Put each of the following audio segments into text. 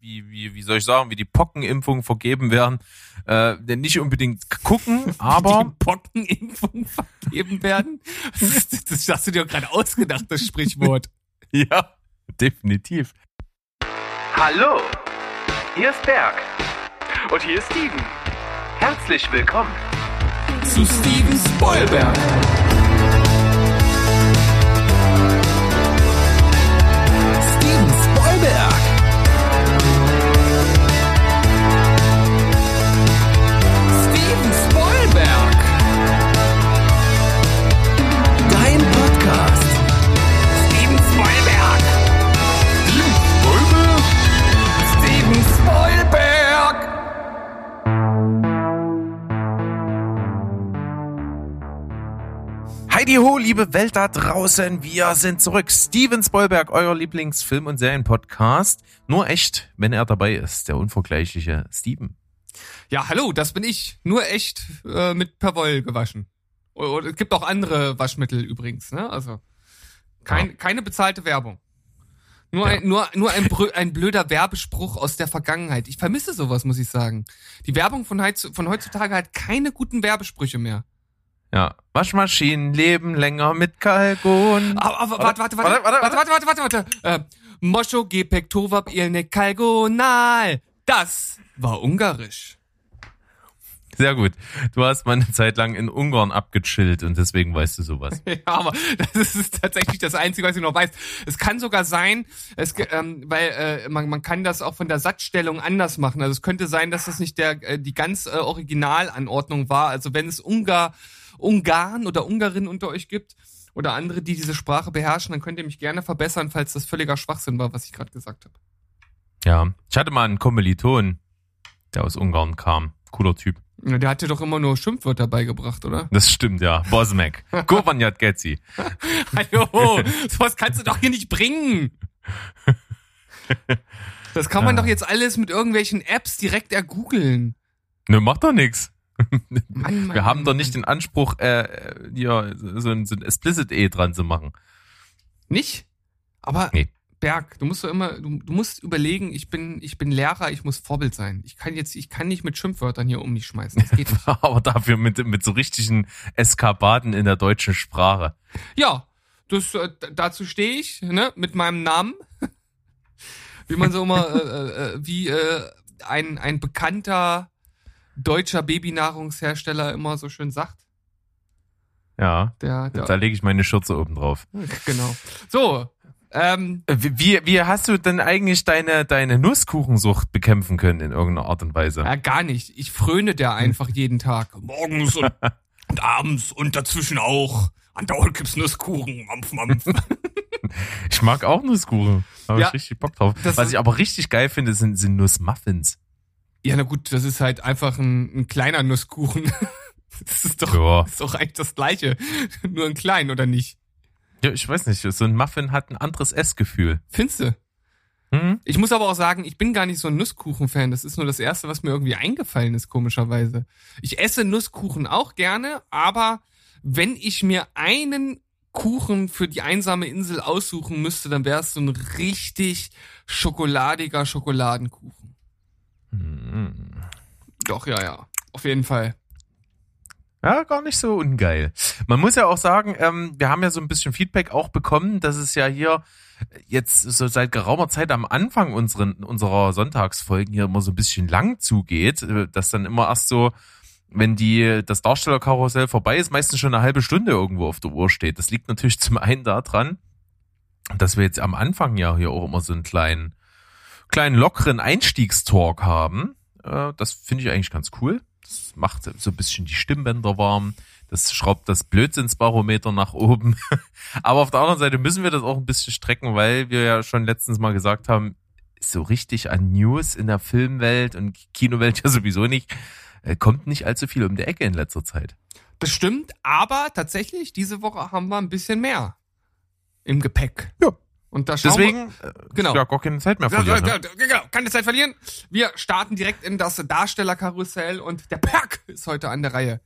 wie, wie, wie soll ich sagen, wie die Pockenimpfung vergeben werden, äh, denn nicht unbedingt gucken, aber. Die Pockenimpfung vergeben werden? Das, das hast du dir gerade ausgedacht, das Sprichwort. ja, definitiv. Hallo, hier ist Berg. Und hier ist Steven. Herzlich willkommen zu Steven Spoilberg. Heidi ho, liebe Welt da draußen, wir sind zurück. Steven Spoilberg, euer Lieblingsfilm- und Serienpodcast. Nur echt, wenn er dabei ist, der unvergleichliche Steven. Ja, hallo, das bin ich. Nur echt äh, mit Perwoll gewaschen. Und es gibt auch andere Waschmittel übrigens, ne? Also kein, ja. keine bezahlte Werbung. Nur ja. ein, nur, nur ein, ein blöder Werbespruch aus der Vergangenheit. Ich vermisse sowas, muss ich sagen. Die Werbung von, von heutzutage hat keine guten Werbesprüche mehr. Ja, Waschmaschinen leben länger mit Kalgon. Aber, aber warte, warte, warte, warte, warte, warte, warte, warte, warte. Äh, Moscho gepek tovab ilne kalgonal. Das war ungarisch. Sehr gut. Du hast mal eine Zeit lang in Ungarn abgechillt und deswegen weißt du sowas. Ja, aber das ist tatsächlich das Einzige, was ich noch weiß. Es kann sogar sein, es, ähm, weil äh, man, man kann das auch von der Satzstellung anders machen. Also es könnte sein, dass das nicht der äh, die ganz äh, Originalanordnung war. Also wenn es Ungar Ungarn oder Ungarin unter euch gibt oder andere, die diese Sprache beherrschen, dann könnt ihr mich gerne verbessern, falls das völliger Schwachsinn war, was ich gerade gesagt habe. Ja, ich hatte mal einen Kommiliton, der aus Ungarn kam. Cooler Typ. Ja, der hat dir doch immer nur Schimpfwörter beigebracht, oder? Das stimmt, ja. Bosmek. Govanjat Getzi. Hallo, sowas kannst du doch hier nicht bringen. Das kann man doch jetzt alles mit irgendwelchen Apps direkt ergoogeln. Ne, macht doch nix. Mann, Mann, Wir haben Mann, doch nicht den Anspruch, äh, hier so ein, so ein Explicit E dran zu machen. Nicht? Aber nee. Berg, du musst doch immer, du, du, musst überlegen, ich bin, ich bin Lehrer, ich muss Vorbild sein. Ich kann jetzt, ich kann nicht mit Schimpfwörtern hier um mich schmeißen. Das geht nicht. Aber dafür mit, mit so richtigen Eskapaden in der deutschen Sprache. Ja, das, äh, dazu stehe ich, ne, mit meinem Namen. wie man so immer, äh, äh, wie äh, ein, ein bekannter deutscher Babynahrungshersteller immer so schön sagt. Ja, der, der da lege ich meine Schürze oben drauf. Genau. So, ähm, wie, wie hast du denn eigentlich deine, deine Nusskuchensucht bekämpfen können in irgendeiner Art und Weise? Ja, gar nicht. Ich fröne der einfach jeden Tag. Morgens und, und abends und dazwischen auch. Andauernd gibt's Nusskuchen. Mampf, mampf. ich mag auch Nusskuchen. Da habe ja, ich richtig Bock drauf. Was ich aber richtig geil finde, sind, sind Nussmuffins. Ja, na gut, das ist halt einfach ein, ein kleiner Nusskuchen. Das ist doch, ja. ist doch eigentlich das Gleiche. Nur ein klein, oder nicht? Ja, ich weiß nicht. So ein Muffin hat ein anderes Essgefühl. Findest du? Mhm. Ich muss aber auch sagen, ich bin gar nicht so ein Nusskuchen-Fan. Das ist nur das Erste, was mir irgendwie eingefallen ist, komischerweise. Ich esse Nusskuchen auch gerne, aber wenn ich mir einen Kuchen für die einsame Insel aussuchen müsste, dann wäre es so ein richtig schokoladiger Schokoladenkuchen. Mhm. Doch, ja, ja. Auf jeden Fall. Ja, gar nicht so ungeil. Man muss ja auch sagen, ähm, wir haben ja so ein bisschen Feedback auch bekommen, dass es ja hier jetzt so seit geraumer Zeit am Anfang unseren, unserer Sonntagsfolgen hier immer so ein bisschen lang zugeht, äh, dass dann immer erst so, wenn die, das Darstellerkarussell vorbei ist, meistens schon eine halbe Stunde irgendwo auf der Uhr steht. Das liegt natürlich zum einen daran, dass wir jetzt am Anfang ja hier auch immer so einen kleinen, kleinen lockeren Einstiegstalk haben. Äh, das finde ich eigentlich ganz cool. Das macht so ein bisschen die Stimmbänder warm. Das schraubt das Blödsinnsbarometer nach oben. Aber auf der anderen Seite müssen wir das auch ein bisschen strecken, weil wir ja schon letztens mal gesagt haben, so richtig an News in der Filmwelt und Kinowelt ja sowieso nicht, äh, kommt nicht allzu viel um die Ecke in letzter Zeit. Das stimmt, aber tatsächlich, diese Woche haben wir ein bisschen mehr im Gepäck. Ja. Und da schauen Deswegen, wir, genau. ja, gar keine Zeit mehr verlieren. Ja, ne? Genau, keine Zeit verlieren. Wir starten direkt in das Darstellerkarussell und der Perk ist heute an der Reihe.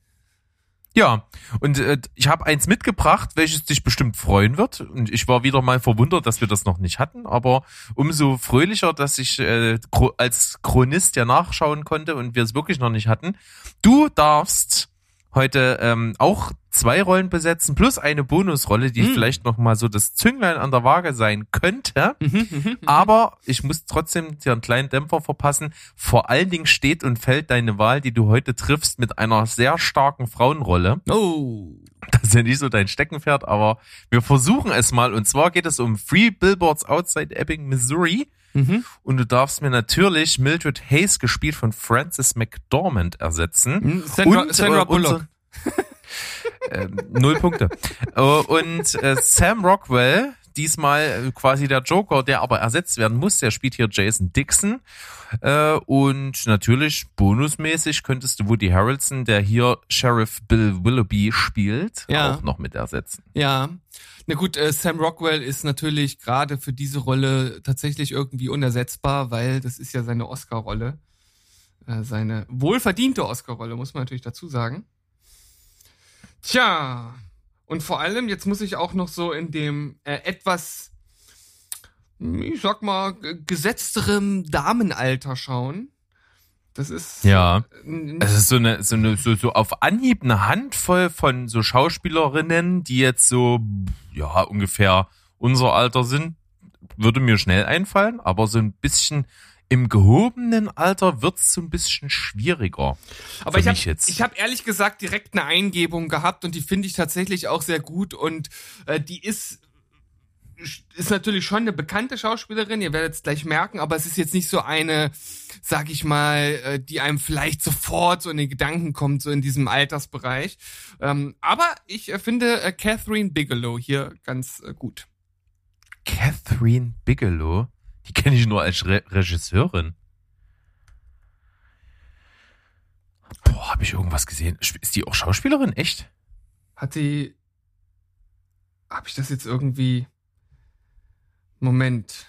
Ja, und äh, ich habe eins mitgebracht, welches dich bestimmt freuen wird. Und ich war wieder mal verwundert, dass wir das noch nicht hatten, aber umso fröhlicher, dass ich äh, als Chronist ja nachschauen konnte und wir es wirklich noch nicht hatten. Du darfst heute ähm, auch zwei Rollen besetzen plus eine Bonusrolle, die mhm. vielleicht noch mal so das Zünglein an der Waage sein könnte. Mhm, mhm, mhm, Aber ich muss trotzdem dir einen kleinen Dämpfer verpassen. Vor allen Dingen steht und fällt deine Wahl, die du heute triffst, mit einer sehr starken Frauenrolle. Oh. Das ist ja nicht so dein Steckenpferd, aber wir versuchen es mal. Und zwar geht es um Free Billboards Outside Ebbing, Missouri. Mhm. Und du darfst mir natürlich Mildred Hayes, gespielt von Frances McDormand, ersetzen. Mhm. Sandra, und, Sandra äh, Bullock. äh, null Punkte. Äh, und äh, Sam Rockwell, diesmal quasi der Joker, der aber ersetzt werden muss, der spielt hier Jason Dixon. Äh, und natürlich bonusmäßig könntest du Woody Harrelson, der hier Sheriff Bill Willoughby spielt, ja. auch noch mit ersetzen. Ja. Na gut, äh, Sam Rockwell ist natürlich gerade für diese Rolle tatsächlich irgendwie unersetzbar, weil das ist ja seine Oscar-Rolle. Äh, seine wohlverdiente Oscar-Rolle, muss man natürlich dazu sagen. Tja, und vor allem, jetzt muss ich auch noch so in dem äh, etwas, ich sag mal, gesetzterem Damenalter schauen. Das ist ja, es ist so eine so eine so, so auf Anhieb eine Handvoll von so Schauspielerinnen, die jetzt so ja ungefähr unser Alter sind, würde mir schnell einfallen, aber so ein bisschen im gehobenen Alter wird's so ein bisschen schwieriger. Aber ich habe ich habe ehrlich gesagt direkt eine Eingebung gehabt und die finde ich tatsächlich auch sehr gut und äh, die ist ist natürlich schon eine bekannte Schauspielerin, ihr werdet es gleich merken, aber es ist jetzt nicht so eine, sag ich mal, äh, die einem vielleicht sofort so in den Gedanken kommt, so in diesem Altersbereich. Ähm, aber ich äh, finde äh, Catherine Bigelow hier ganz gut. Catherine Bigelow? Die kenne ich nur als Re Regisseurin. Boah, habe ich irgendwas gesehen? Ist die auch Schauspielerin? Echt? Hat sie. Habe ich das jetzt irgendwie. Moment.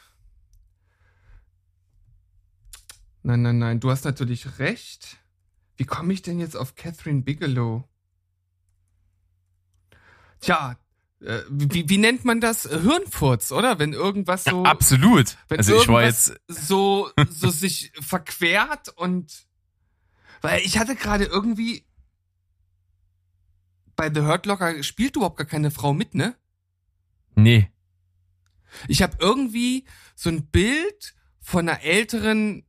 Nein, nein, nein, du hast natürlich recht. Wie komme ich denn jetzt auf Catherine Bigelow? Tja, äh, wie, wie nennt man das? Hirnfurz, oder? Wenn irgendwas so. Ja, absolut. Wenn also ich war jetzt. So, so sich verquert und. Weil ich hatte gerade irgendwie. Bei The Hurt Locker spielt überhaupt gar keine Frau mit, ne? Nee. Ich habe irgendwie so ein Bild von einer älteren,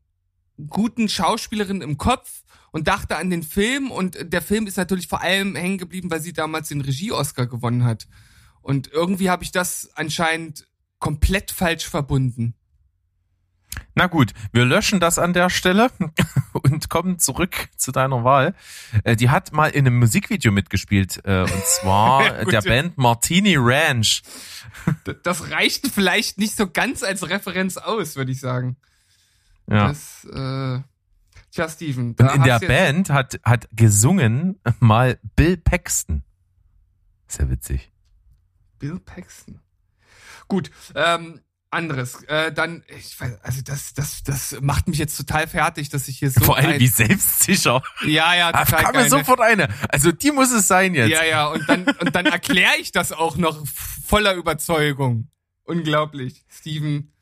guten Schauspielerin im Kopf und dachte an den Film und der Film ist natürlich vor allem hängen geblieben, weil sie damals den Regie-Oscar gewonnen hat. Und irgendwie habe ich das anscheinend komplett falsch verbunden. Na gut, wir löschen das an der Stelle und kommen zurück zu deiner Wahl. Äh, die hat mal in einem Musikvideo mitgespielt, äh, und zwar der Band Martini Ranch. Das reicht vielleicht nicht so ganz als Referenz aus, würde ich sagen. Ja. Das, äh, tja, Steven. und in der Band hat, hat gesungen mal Bill Paxton. Sehr witzig. Bill Paxton. Gut, ähm, anderes. Äh, dann, ich weiß, also das, das, das macht mich jetzt total fertig, dass ich hier so. Vor allem wie selbstsicher. Ja, ja, total Da kam mir sofort eine. Also die muss es sein jetzt. Ja, ja, und dann, und dann erkläre ich das auch noch voller Überzeugung. Unglaublich. Steven,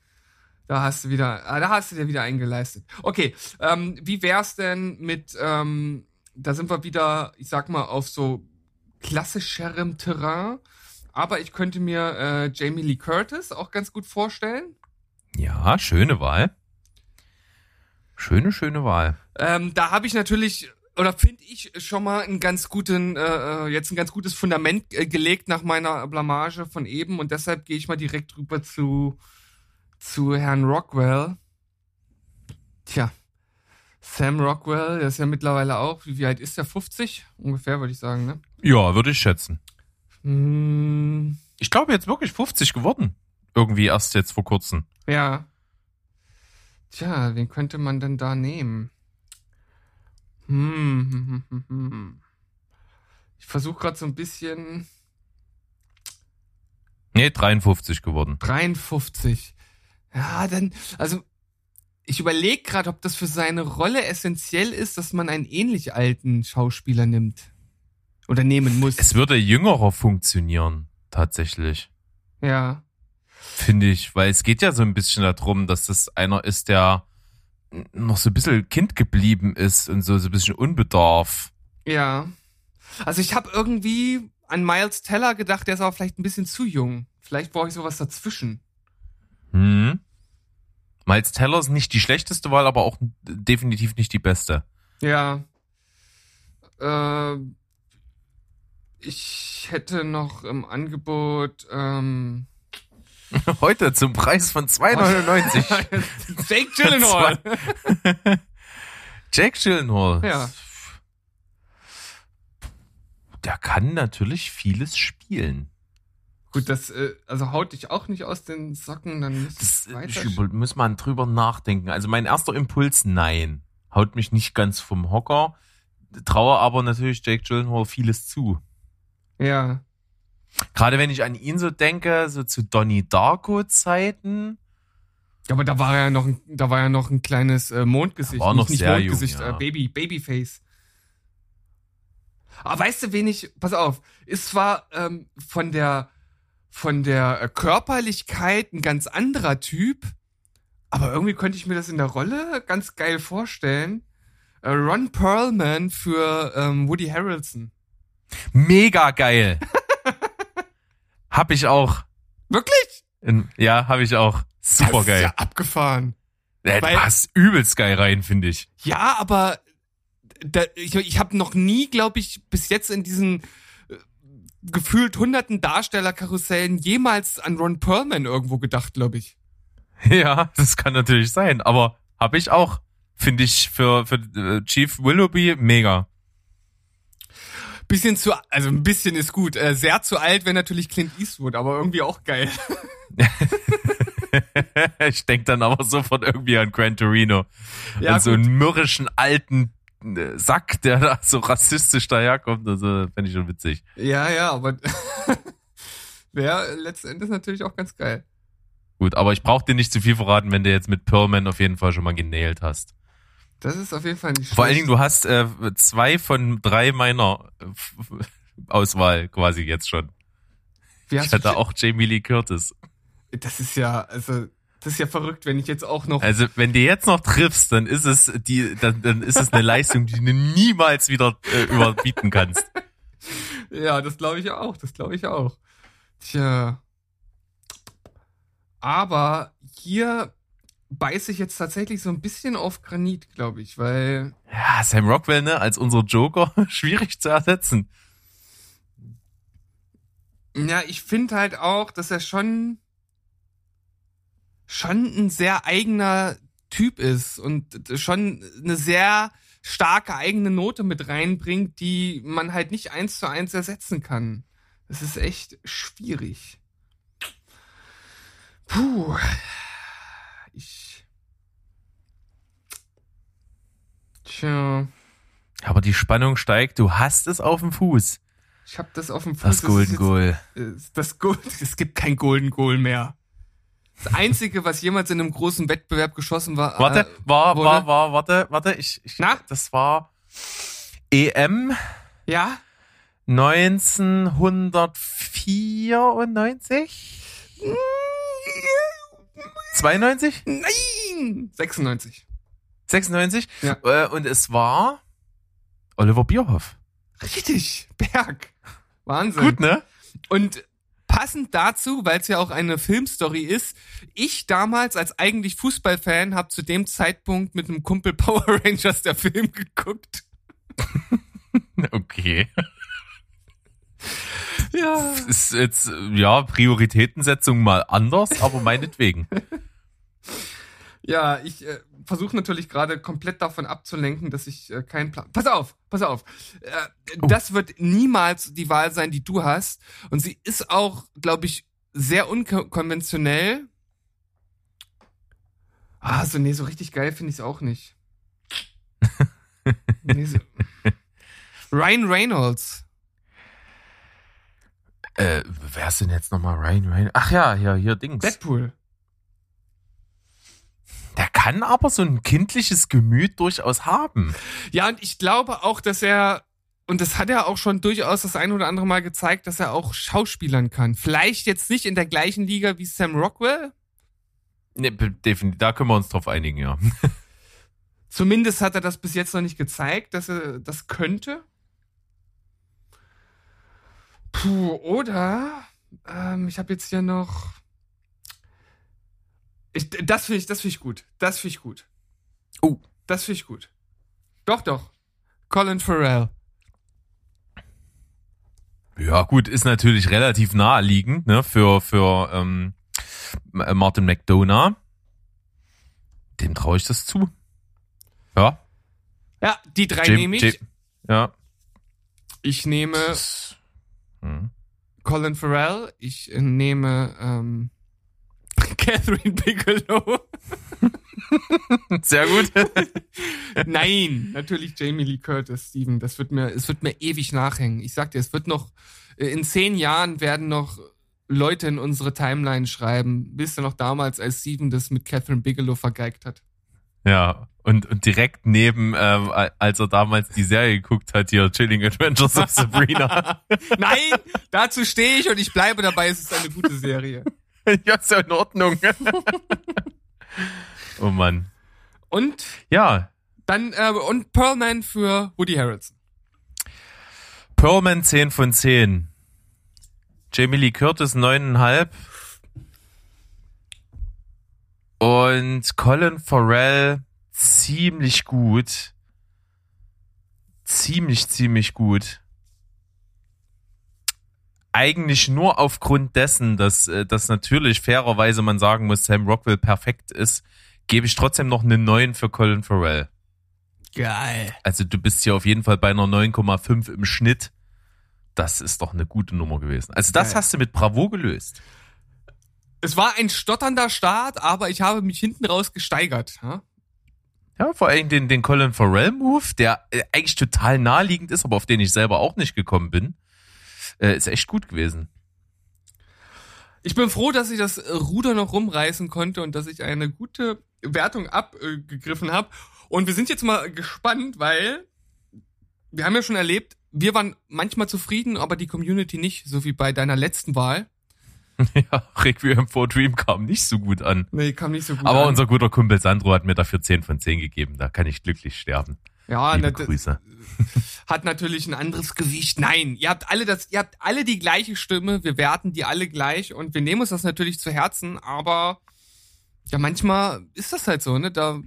da hast du wieder, ah, da hast du dir wieder eingeleistet. Okay, ähm, wie wär's denn mit, ähm, da sind wir wieder, ich sag mal, auf so klassischerem Terrain. Aber ich könnte mir äh, Jamie Lee Curtis auch ganz gut vorstellen. Ja, schöne Wahl. Schöne, schöne Wahl. Ähm, da habe ich natürlich oder finde ich schon mal einen ganz guten äh, äh, jetzt ein ganz gutes Fundament äh, gelegt nach meiner Blamage von eben und deshalb gehe ich mal direkt rüber zu zu Herrn Rockwell. Tja, Sam Rockwell, der ist ja mittlerweile auch, wie, wie alt ist der? 50 ungefähr, würde ich sagen, ne? Ja, würde ich schätzen. Hm. Ich glaube jetzt wirklich 50 geworden. Irgendwie erst jetzt vor kurzem. Ja. Tja, wen könnte man denn da nehmen? Hm. hm, hm, hm ich versuche gerade so ein bisschen. Nee, 53 geworden. 53. Ja, dann, also ich überlege gerade, ob das für seine Rolle essentiell ist, dass man einen ähnlich alten Schauspieler nimmt. Oder nehmen muss. Es würde jüngerer funktionieren, tatsächlich. Ja. Finde ich, weil es geht ja so ein bisschen darum, dass das einer ist, der noch so ein bisschen Kind geblieben ist und so, so ein bisschen unbedarf. Ja. Also ich habe irgendwie an Miles Teller gedacht, der ist aber vielleicht ein bisschen zu jung. Vielleicht brauche ich sowas dazwischen. Hm. Miles Teller ist nicht die schlechteste Wahl, aber auch definitiv nicht die beste. Ja. Äh, ich hätte noch im Angebot ähm, Heute zum Preis von 2,99. Jake Gyllenhaal. Jake Gyllenhaal. ja. Der kann natürlich vieles spielen. Gut, das äh, also haut dich auch nicht aus den Socken, dann Das über- muss man drüber nachdenken. Also mein erster Impuls, nein. Haut mich nicht ganz vom Hocker. Traue aber natürlich Jake Gyllenhaal vieles zu. Ja. Gerade wenn ich an ihn so denke, so zu Donnie Darko Zeiten. Ja, aber da war ja noch ein, da war ja noch ein kleines äh, Mondgesicht, War nicht, noch nicht sehr Mondgesicht, jung, ja. äh, Baby, Babyface. Aber weißt du, wen ich, pass auf, ist zwar ähm, von der von der äh, Körperlichkeit ein ganz anderer Typ, aber irgendwie könnte ich mir das in der Rolle ganz geil vorstellen. Äh, Ron Perlman für ähm, Woody Harrelson. Mega geil. hab ich auch. Wirklich? In, ja, hab ich auch. Super Das ist geil. ja abgefahren. Ja, weil- passt übelst geil rein, finde ich. Ja, aber da, ich, ich habe noch nie, glaube ich, bis jetzt in diesen äh, gefühlt hunderten Darstellerkarussellen jemals an Ron Perlman irgendwo gedacht, glaube ich. Ja, das kann natürlich sein, aber hab ich auch. Finde ich für, für äh, Chief Willoughby mega. Bisschen zu, also ein bisschen ist gut. Äh, sehr zu alt wäre natürlich Clint Eastwood, aber irgendwie auch geil. ich denk dann aber sofort irgendwie an Gran Torino. Ja, und so einen mürrischen alten äh, Sack, der da so rassistisch daherkommt. Also fände ich schon witzig. Ja, ja, aber wäre letztendlich natürlich auch ganz geil. Gut, aber ich brauch dir nicht zu viel verraten, wenn du jetzt mit Pearlman auf jeden Fall schon mal genailt hast. Das ist auf jeden Fall nicht Vor allen Dingen, schlecht. du hast äh, zwei von drei meiner Auswahl quasi jetzt schon. Wie Ich hatte auch Jamie Lee Curtis. Das ist ja, also, das ist ja verrückt, wenn ich jetzt auch noch. Also, wenn du jetzt noch triffst, dann ist es die, dann, dann ist es eine Leistung, die du niemals wieder äh, überbieten kannst. Ja, das glaube ich auch. Das glaube ich auch. Tja. Aber hier beiße ich jetzt tatsächlich so ein bisschen auf Granit, glaube ich, weil Ja, Sam Rockwell, ne, als unser Joker, schwierig zu ersetzen. ja, ich finde halt auch, dass er schon schon ein sehr eigener Typ ist und schon eine sehr starke eigene Note mit reinbringt, die man halt nicht eins zu eins ersetzen kann. Das ist echt schwierig. Puh. Ich. Tja, Aber die Spannung steigt, du hast es auf dem Fuß. ich hab das auf dem Fuß. Das Golden Goal. Das Gold, es gibt kein Golden Goal mehr. Das einzige, was jemals in einem großen Wettbewerb geschossen war. Warte, äh, war, wurde- war, war, warte, warte, ich, ich Na? das war EM Ja? 1994? 92? Nein! 96. 96? Ja. Äh, und es war Oliver Bierhoff. Richtig, Berg. Wahnsinn. Gut, ne? Und passend dazu, weil es ja auch eine Filmstory ist, ich damals als eigentlich Fußballfan habe zu dem Zeitpunkt mit einem Kumpel Power Rangers der Film geguckt. Okay. Ja. Ist jetzt, ja, Prioritätensetzung mal anders, aber meinetwegen. Ja, ich äh, versuche natürlich gerade komplett davon abzulenken, dass ich äh, keinen Plan. Pass auf, pass auf. Äh, Oh. Das wird niemals die Wahl sein, die du hast. Und sie ist auch, glaube ich, sehr unkonventionell. Ah, so, nee, so richtig geil finde ich es auch nicht. nee, so. Ryan Reynolds. Äh, wer ist denn jetzt nochmal Ryan Ryan? Ach ja, ja, hier Dings. Deadpool. Der kann aber so ein kindliches Gemüt durchaus haben. Ja, und ich glaube auch, dass er und das hat er auch schon durchaus das ein oder andere Mal gezeigt, dass er auch Schauspielern kann. Vielleicht jetzt nicht in der gleichen Liga wie Sam Rockwell. Nee, definitiv, da können wir uns drauf einigen, ja. Zumindest hat er das bis jetzt noch nicht gezeigt, dass er das könnte. Puh, oder ähm, ich habe jetzt hier noch. Ich, das finde ich, das finde ich gut. Das finde ich gut. Oh. Das finde ich gut. Doch, doch. Colin Farrell. Ja, gut, ist natürlich relativ naheliegend, ne, für, für ähm, Martin McDonough. Dem traue ich das zu. Ja. Ja, die drei Jim, nehme ich. Jim, ja. Ich nehme hm. Colin Farrell, ich nehme ähm, Catherine Bigelow. Sehr gut. Nein, natürlich Jamie Lee Curtis, Steven. Das wird mir, es wird mir ewig nachhängen. Ich sag dir, es wird noch, äh, in zehn Jahren werden noch Leute in unsere Timeline schreiben. Wisst ihr noch damals, als Steven das mit Catherine Bigelow vergeigt hat? Ja, und, und direkt neben, ähm, als er damals die Serie geguckt hat, hier Chilling Adventures of Sabrina. Nein, dazu stehe ich und ich bleibe dabei, es ist eine gute Serie. ja, ist ja in Ordnung. oh Mann. Und? Ja. Dann, äh, und Pearlman für Woody Harrelson. Pearlman 10 von 10. Jamie Lee Curtis 9,5. Und Colin Farrell ziemlich gut. Ziemlich, ziemlich gut. Eigentlich nur aufgrund dessen, dass, äh, dass natürlich fairerweise man sagen muss, Sam Rockwell perfekt ist, gebe ich trotzdem noch einen neuen für Colin Farrell. Geil. Also du bist hier auf jeden Fall bei einer 9,5 im Schnitt. Das ist doch eine gute Nummer gewesen. Also das Geil. hast du mit Bravo gelöst. Es war ein stotternder Start, aber ich habe mich hinten raus gesteigert. Ja, ja vor allem den, den Colin Farrell Move, der äh, eigentlich total naheliegend ist, aber auf den ich selber auch nicht gekommen bin, äh, ist echt gut gewesen. Ich bin froh, dass ich das Ruder noch rumreißen konnte und dass ich eine gute Wertung abgegriffen habe. Und wir sind jetzt mal gespannt, weil wir haben ja schon erlebt, wir waren manchmal zufrieden, aber die Community nicht, so wie bei deiner letzten Wahl. Ja, Requiem for Dream kam nicht so gut an. Nee, kam nicht so gut Aber an. unser guter Kumpel Sandro hat mir dafür 10 von 10 gegeben. Da kann ich glücklich sterben. Ja, Liebe na, Grüße. Hat natürlich ein anderes Gewicht. Nein, ihr habt alle das, ihr habt alle die gleiche Stimme. Wir werten die alle gleich und wir nehmen uns das natürlich zu Herzen, aber ja, manchmal ist das halt so, ne? Da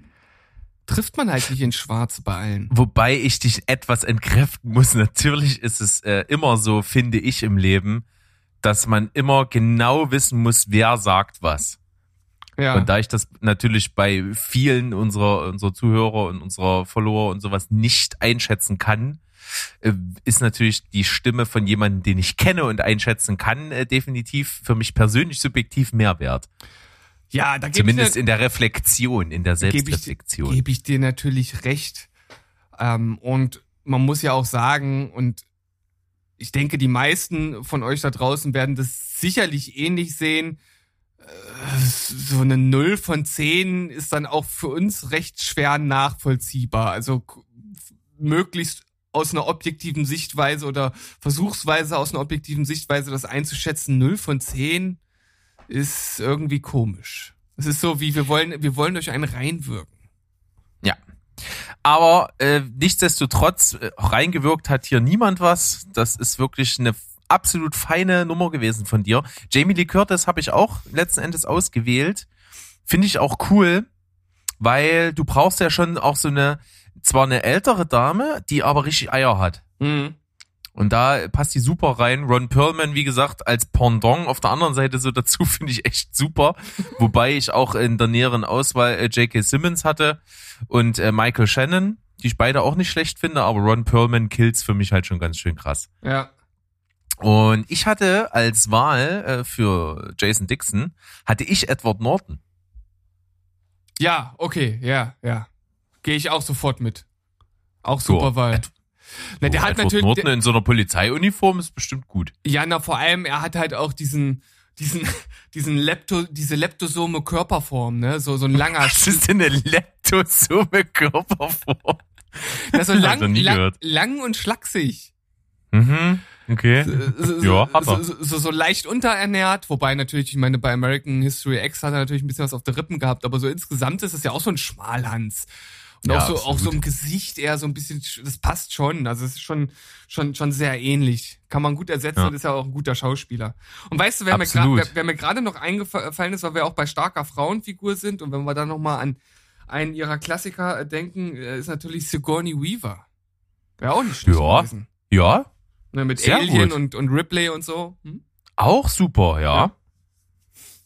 trifft man halt nicht in Schwarz bei allen. Wobei ich dich etwas entkräften muss. Natürlich ist es äh, immer so, finde ich im Leben, dass man immer genau wissen muss, wer sagt was. Ja. Und da ich das natürlich bei vielen unserer, unserer Zuhörer und unserer Follower und sowas nicht einschätzen kann, äh, ist natürlich die Stimme von jemandem, den ich kenne und einschätzen kann, äh, definitiv für mich persönlich subjektiv mehr wert. Ja, da Zumindest in der Reflexion, in der Selbstreflexion. Gebe ich, geb ich dir natürlich recht. Ähm, und man muss ja auch sagen, und ich denke, die meisten von euch da draußen werden das sicherlich ähnlich sehen. Äh, so eine Null von zehn ist dann auch für uns recht schwer nachvollziehbar. Also möglichst aus einer objektiven Sichtweise oder versuchsweise aus einer objektiven Sichtweise das einzuschätzen. Null von zehn ist irgendwie komisch. Es ist so wie wir wollen, wir wollen euch einen reinwirken. Ja, aber äh, nichtsdestotrotz, äh, reingewirkt hat hier niemand was. Das ist wirklich eine absolut feine Nummer gewesen von dir. Jamie Lee Curtis habe ich auch letzten Endes ausgewählt. Finde ich auch cool, weil du brauchst ja schon auch so eine, zwar eine ältere Dame, die aber richtig Eier hat. Mhm. Und da passt die super rein. Ron Perlman, wie gesagt, als Pendant auf der anderen Seite so dazu finde ich echt super. Wobei ich auch in der näheren Auswahl äh, J.K. Simmons hatte und äh, Michael Shannon, die ich beide auch nicht schlecht finde, aber Ron Perlman kills für mich halt schon ganz schön krass. Ja. Und ich hatte als Wahl äh, für Jason Dixon, hatte ich Edward Norton. Ja, okay, ja, ja. Gehe ich auch sofort mit. Auch super so, Wahl. Ed na, der oh, hat Edward natürlich. Norton in so einer Polizeiuniform ist bestimmt gut. Ja, na, vor allem, er hat halt auch diesen, diesen, diesen Lepto, diese leptosome Körperform, ne? So, so ein langer. Was ist denn eine leptosome Körperform? Das so lang, lang, lang und schlaksig. Mhm. Okay. So, ja, hat er. So, so, so, leicht unterernährt, wobei natürlich, ich meine, bei American History X hat er natürlich ein bisschen was auf der Rippen gehabt, aber so insgesamt ist es ja auch so ein Schmalhans. Und ja, auch so, auch so im Gesicht eher so ein bisschen, das passt schon. Also es ist schon, schon, schon sehr ähnlich. Kann man gut ersetzen ja. und ist ja auch ein guter Schauspieler. Und weißt du, wer Absolut. mir, grad, wer, wer mir gerade noch eingefallen ist, weil wir auch bei starker Frauenfigur sind und wenn wir dann nochmal an einen ihrer Klassiker denken, äh, ist natürlich Sigourney Weaver. Wäre auch nicht schlecht ja. gewesen. Ja, Ne, mit Sehr Alien und, und Ripley und so. Hm? Auch super, ja. ja.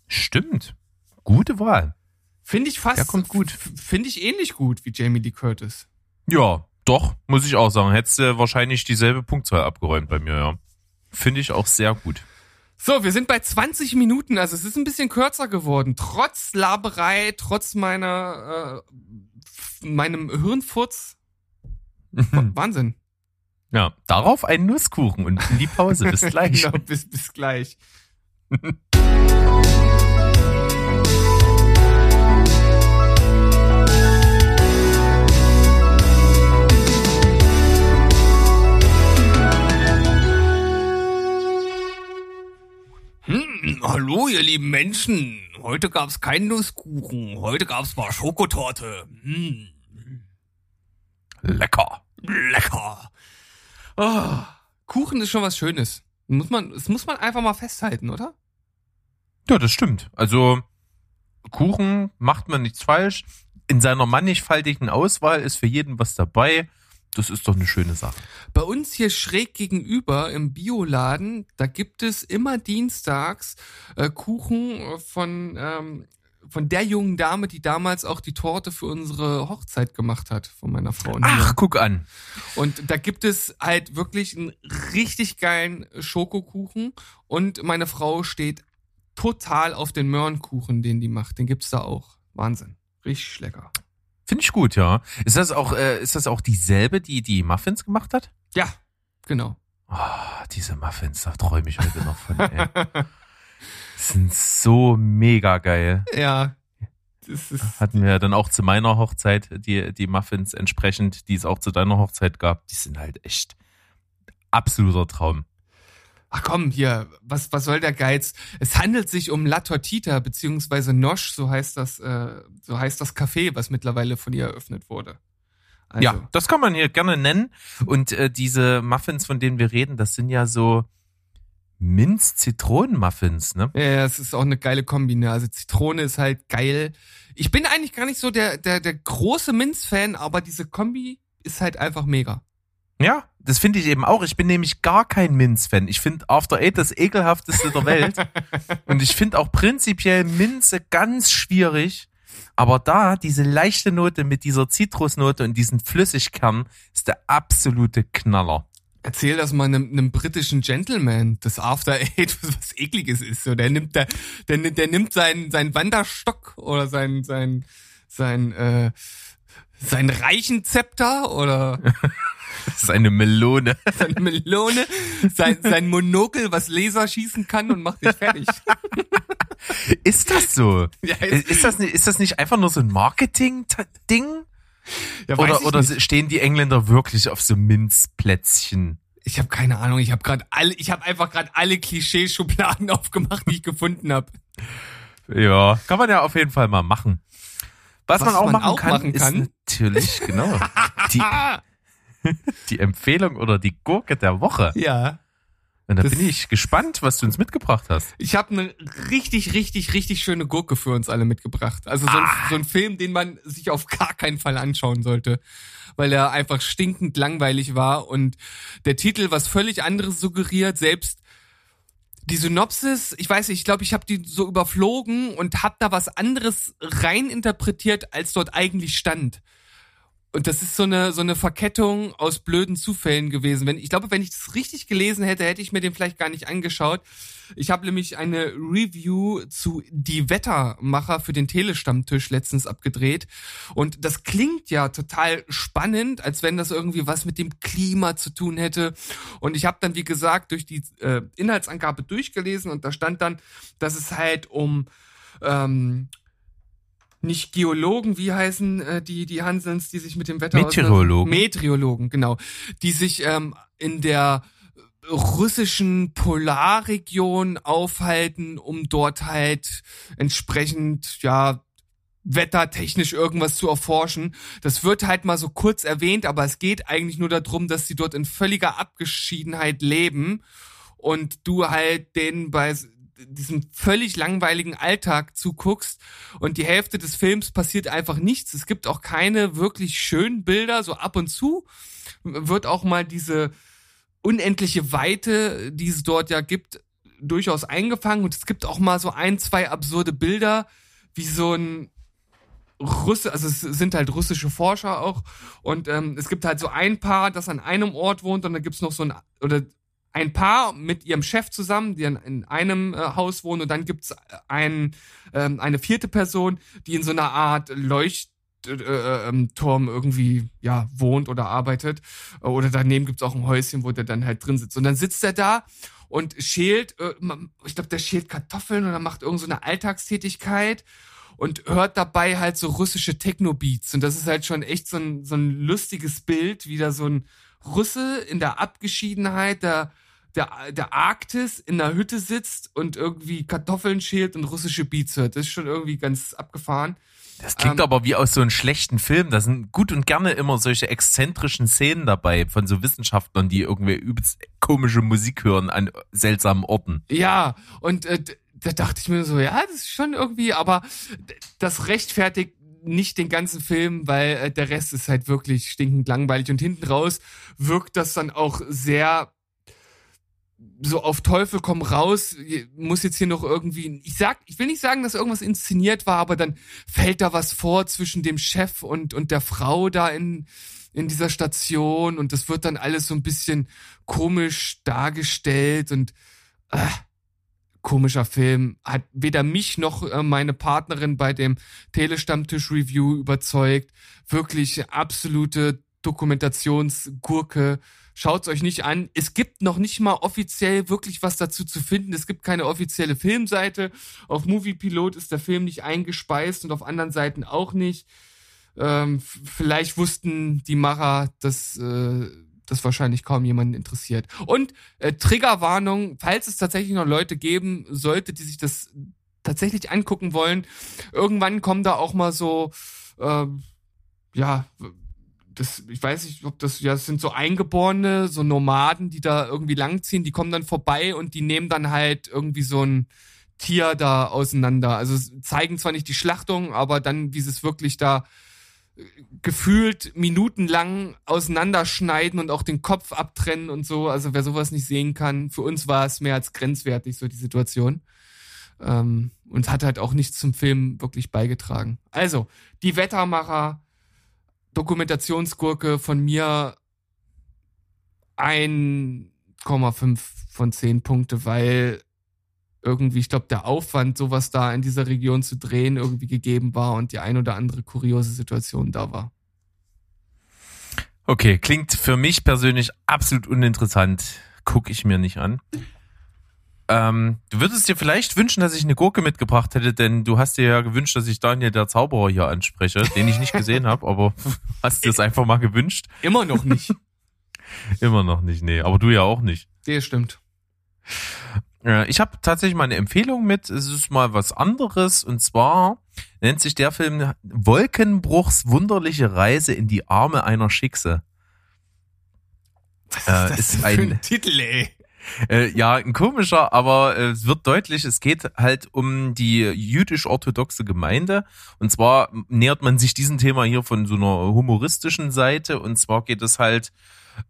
Stimmt. Gute Wahl. Finde ich fast. Der kommt gut. Finde ich ähnlich gut wie Jamie Lee Curtis. Ja, doch, muss ich auch sagen. Hättest du wahrscheinlich dieselbe Punktzahl abgeräumt bei mir, ja. Finde ich auch sehr gut. So, wir sind bei 20 Minuten, also es ist ein bisschen kürzer geworden. Trotz Laberei, trotz meiner, äh, meinem Hirnfurz. Wahnsinn. Ja, darauf ein Nusskuchen und in die Pause. Bis gleich. genau, bis, bis gleich. Hm, hallo, ihr lieben Menschen. Heute gab's keinen Nusskuchen. Heute gab's mal Schokotorte. Hm. Lecker. Lecker. Oh, Kuchen ist schon was Schönes. Muss man, das muss man einfach mal festhalten, oder? Ja, das stimmt. Also Kuchen macht man nichts falsch. In seiner mannigfaltigen Auswahl ist für jeden was dabei. Das ist doch eine schöne Sache. Bei uns hier schräg gegenüber im Bioladen, da gibt es immer dienstags äh, Kuchen von ähm, von der jungen Dame, die damals auch die Torte für unsere Hochzeit gemacht hat, von meiner Frau. Ach, guck an. Und da gibt es halt wirklich einen richtig geilen Schokokuchen und meine Frau steht total auf den Möhrenkuchen, den die macht. Den gibt's da auch. Wahnsinn. Richtig lecker. Finde ich gut, ja. Ist das auch, äh, ist das auch dieselbe, die die Muffins gemacht hat? Ja, genau. Oh, diese Muffins, da träume ich heute noch von. Ey. sind so mega geil. Ja. Das ist Hatten wir dann auch zu meiner Hochzeit die, die Muffins entsprechend, die es auch zu deiner Hochzeit gab. Die sind halt echt absoluter Traum. Ach komm, hier, was, was soll der Geiz? Es handelt sich um La Tortita, beziehungsweise Nosch, so heißt das, äh, so heißt das Café, was mittlerweile von ihr eröffnet wurde. Also. Ja, das kann man hier gerne nennen. Und äh, diese Muffins, von denen wir reden, das sind ja so, Minz-Zitronen-Muffins, ne? Ja, es ist auch eine geile Kombi, ne? Also Zitrone ist halt geil. Ich bin eigentlich gar nicht so der, der, der große Minz-Fan, aber diese Kombi ist halt einfach mega. Ja, das finde ich eben auch. Ich bin nämlich gar kein Minz-Fan. Ich finde After Eight das ekelhafteste der Welt. Und ich finde auch prinzipiell Minze ganz schwierig. Aber da, diese leichte Note mit dieser Zitrusnote und diesen Flüssigkern ist der absolute Knaller. Erzähl das mal einem, einem britischen Gentleman, das After Eight was ekliges ist. So, der nimmt der, der, der nimmt seinen seinen Wanderstock oder sein sein sein äh, sein Reichenzepter oder seine Melone, seine Melone, sein sein Monokel, was Laser schießen kann und macht dich fertig. Ist das so? Ja, ist, ist das nicht, ist das nicht einfach nur so ein Marketing Ding? Ja, oder oder stehen die Engländer wirklich auf so Minzplätzchen? Ich habe keine Ahnung. Ich habe gerade alle, ich habe einfach gerade alle Klischeeschubladen aufgemacht, die ich gefunden habe. Ja, kann man ja auf jeden Fall mal machen. Was, Was man, auch, man machen, auch kann, machen, kann, ist natürlich genau die, die Empfehlung oder die Gurke der Woche. Ja. Da das bin ich gespannt, was du uns mitgebracht hast. Ich habe eine richtig, richtig, richtig schöne Gurke für uns alle mitgebracht. Also so ein, ah. so ein Film, den man sich auf gar keinen Fall anschauen sollte, weil er einfach stinkend langweilig war und der Titel was völlig anderes suggeriert. Selbst die Synopsis, ich weiß nicht, ich glaube, ich habe die so überflogen und habe da was anderes rein interpretiert, als dort eigentlich stand. Und das ist so eine, so eine Verkettung aus blöden Zufällen gewesen. Wenn, ich glaube, wenn ich das richtig gelesen hätte, hätte ich mir den vielleicht gar nicht angeschaut. Ich habe nämlich eine Review zu Die Wettermacher für den Telestammtisch letztens abgedreht. Und das klingt ja total spannend, als wenn das irgendwie was mit dem Klima zu tun hätte. Und ich habe dann, wie gesagt, durch die äh, Inhaltsangabe durchgelesen und da stand dann, dass es halt um ähm, nicht Geologen, wie heißen äh, die, die Hansens, die sich mit dem Wetter Meteorologen. Meteorologen, genau. Die sich ähm, in der russischen Polarregion aufhalten, um dort halt entsprechend, ja, wettertechnisch irgendwas zu erforschen. Das wird halt mal so kurz erwähnt, aber es geht eigentlich nur darum, dass sie dort in völliger Abgeschiedenheit leben und du halt denen bei diesem völlig langweiligen Alltag zuguckst und die Hälfte des Films passiert einfach nichts. Es gibt auch keine wirklich schönen Bilder, so ab und zu wird auch mal diese unendliche Weite, die es dort ja gibt, durchaus eingefangen. Und es gibt auch mal so ein, zwei absurde Bilder, wie so ein Russe, also es sind halt russische Forscher auch. Und ähm, es gibt halt so ein Paar, das an einem Ort wohnt und dann gibt's noch so ein, oder ein Paar mit ihrem Chef zusammen, die in einem äh, Haus wohnen und dann gibt's ein, ähm, eine vierte Person, die in so einer Art Leuchtturm äh, ähm, irgendwie ja wohnt oder arbeitet. Oder daneben gibt's auch ein Häuschen, wo der dann halt drin sitzt. Und dann sitzt er da und schält, äh, ich glaube, der schält Kartoffeln oder macht irgend so eine Alltagstätigkeit und hört dabei halt so russische Techno-Beats. Und das ist halt schon echt so ein, so ein lustiges Bild, wie da so ein Russe in der Abgeschiedenheit der der, der Arktis in der Hütte sitzt und irgendwie Kartoffeln schält und russische Beats hört. Das ist schon irgendwie ganz abgefahren. Das klingt ähm, aber wie aus so einem schlechten Film. Da sind gut und gerne immer solche exzentrischen Szenen dabei von so Wissenschaftlern, die irgendwie übelst komische Musik hören an seltsamen Orten. Ja, und äh, da dachte ich mir so, ja, das ist schon irgendwie, aber das rechtfertigt nicht den ganzen Film, weil äh, der Rest ist halt wirklich stinkend langweilig. Und hinten raus wirkt das dann auch sehr so auf Teufel komm raus, muss jetzt hier noch irgendwie, ich sag, ich will nicht sagen, dass irgendwas inszeniert war, aber dann fällt da was vor zwischen dem Chef und, und der Frau da in, in dieser Station. Und das wird dann alles so ein bisschen komisch dargestellt und äh, komischer Film. Hat weder mich noch äh, meine Partnerin bei dem Telestammtisch-Review überzeugt. Wirklich absolute Dokumentationsgurke Schaut's euch nicht an. Es gibt noch nicht mal offiziell wirklich was dazu zu finden. Es gibt keine offizielle Filmseite. Auf Moviepilot ist der Film nicht eingespeist und auf anderen Seiten auch nicht. Ähm, vielleicht wussten die Macher, dass äh, das wahrscheinlich kaum jemanden interessiert. Und äh, Triggerwarnung, falls es tatsächlich noch Leute geben sollte, die sich das tatsächlich angucken wollen, irgendwann kommen da auch mal so, äh, ja, das, ich weiß nicht, ob das, ja, das sind so Eingeborene, so Nomaden, die da irgendwie langziehen, die kommen dann vorbei und die nehmen dann halt irgendwie so ein Tier da auseinander. Also zeigen zwar nicht die Schlachtung, aber dann, wie sie es wirklich da gefühlt minutenlang auseinanderschneiden und auch den Kopf abtrennen und so. Also wer sowas nicht sehen kann, für uns war es mehr als grenzwertig, so die Situation. Ähm, und hat halt auch nichts zum Film wirklich beigetragen. Also, die Wettermacher Dokumentationsgurke von mir 1,5 von 10 Punkte, weil irgendwie, ich glaube, der Aufwand, sowas da in dieser Region zu drehen, irgendwie gegeben war und die ein oder andere kuriose Situation da war. Okay, klingt für mich persönlich absolut uninteressant. Gucke ich mir nicht an. Ähm, du würdest dir vielleicht wünschen, dass ich eine Gurke mitgebracht hätte, denn du hast dir ja gewünscht, dass ich Daniel der Zauberer hier anspreche, den ich nicht gesehen habe, aber hast dir das einfach mal gewünscht? Immer noch nicht. Immer noch nicht, nee. Aber du ja auch nicht. Nee, stimmt. Ich habe tatsächlich mal eine Empfehlung mit. Es ist mal was anderes. Und zwar nennt sich der Film Wolkenbruchs wunderliche Reise in die Arme einer Schickse. Was ist, das äh, ist ein, ein Titel, ey? Äh, ja, ein komischer, aber äh, es wird deutlich, es geht halt um die jüdisch-orthodoxe Gemeinde. Und zwar nähert man sich diesem Thema hier von so einer humoristischen Seite. Und zwar geht es halt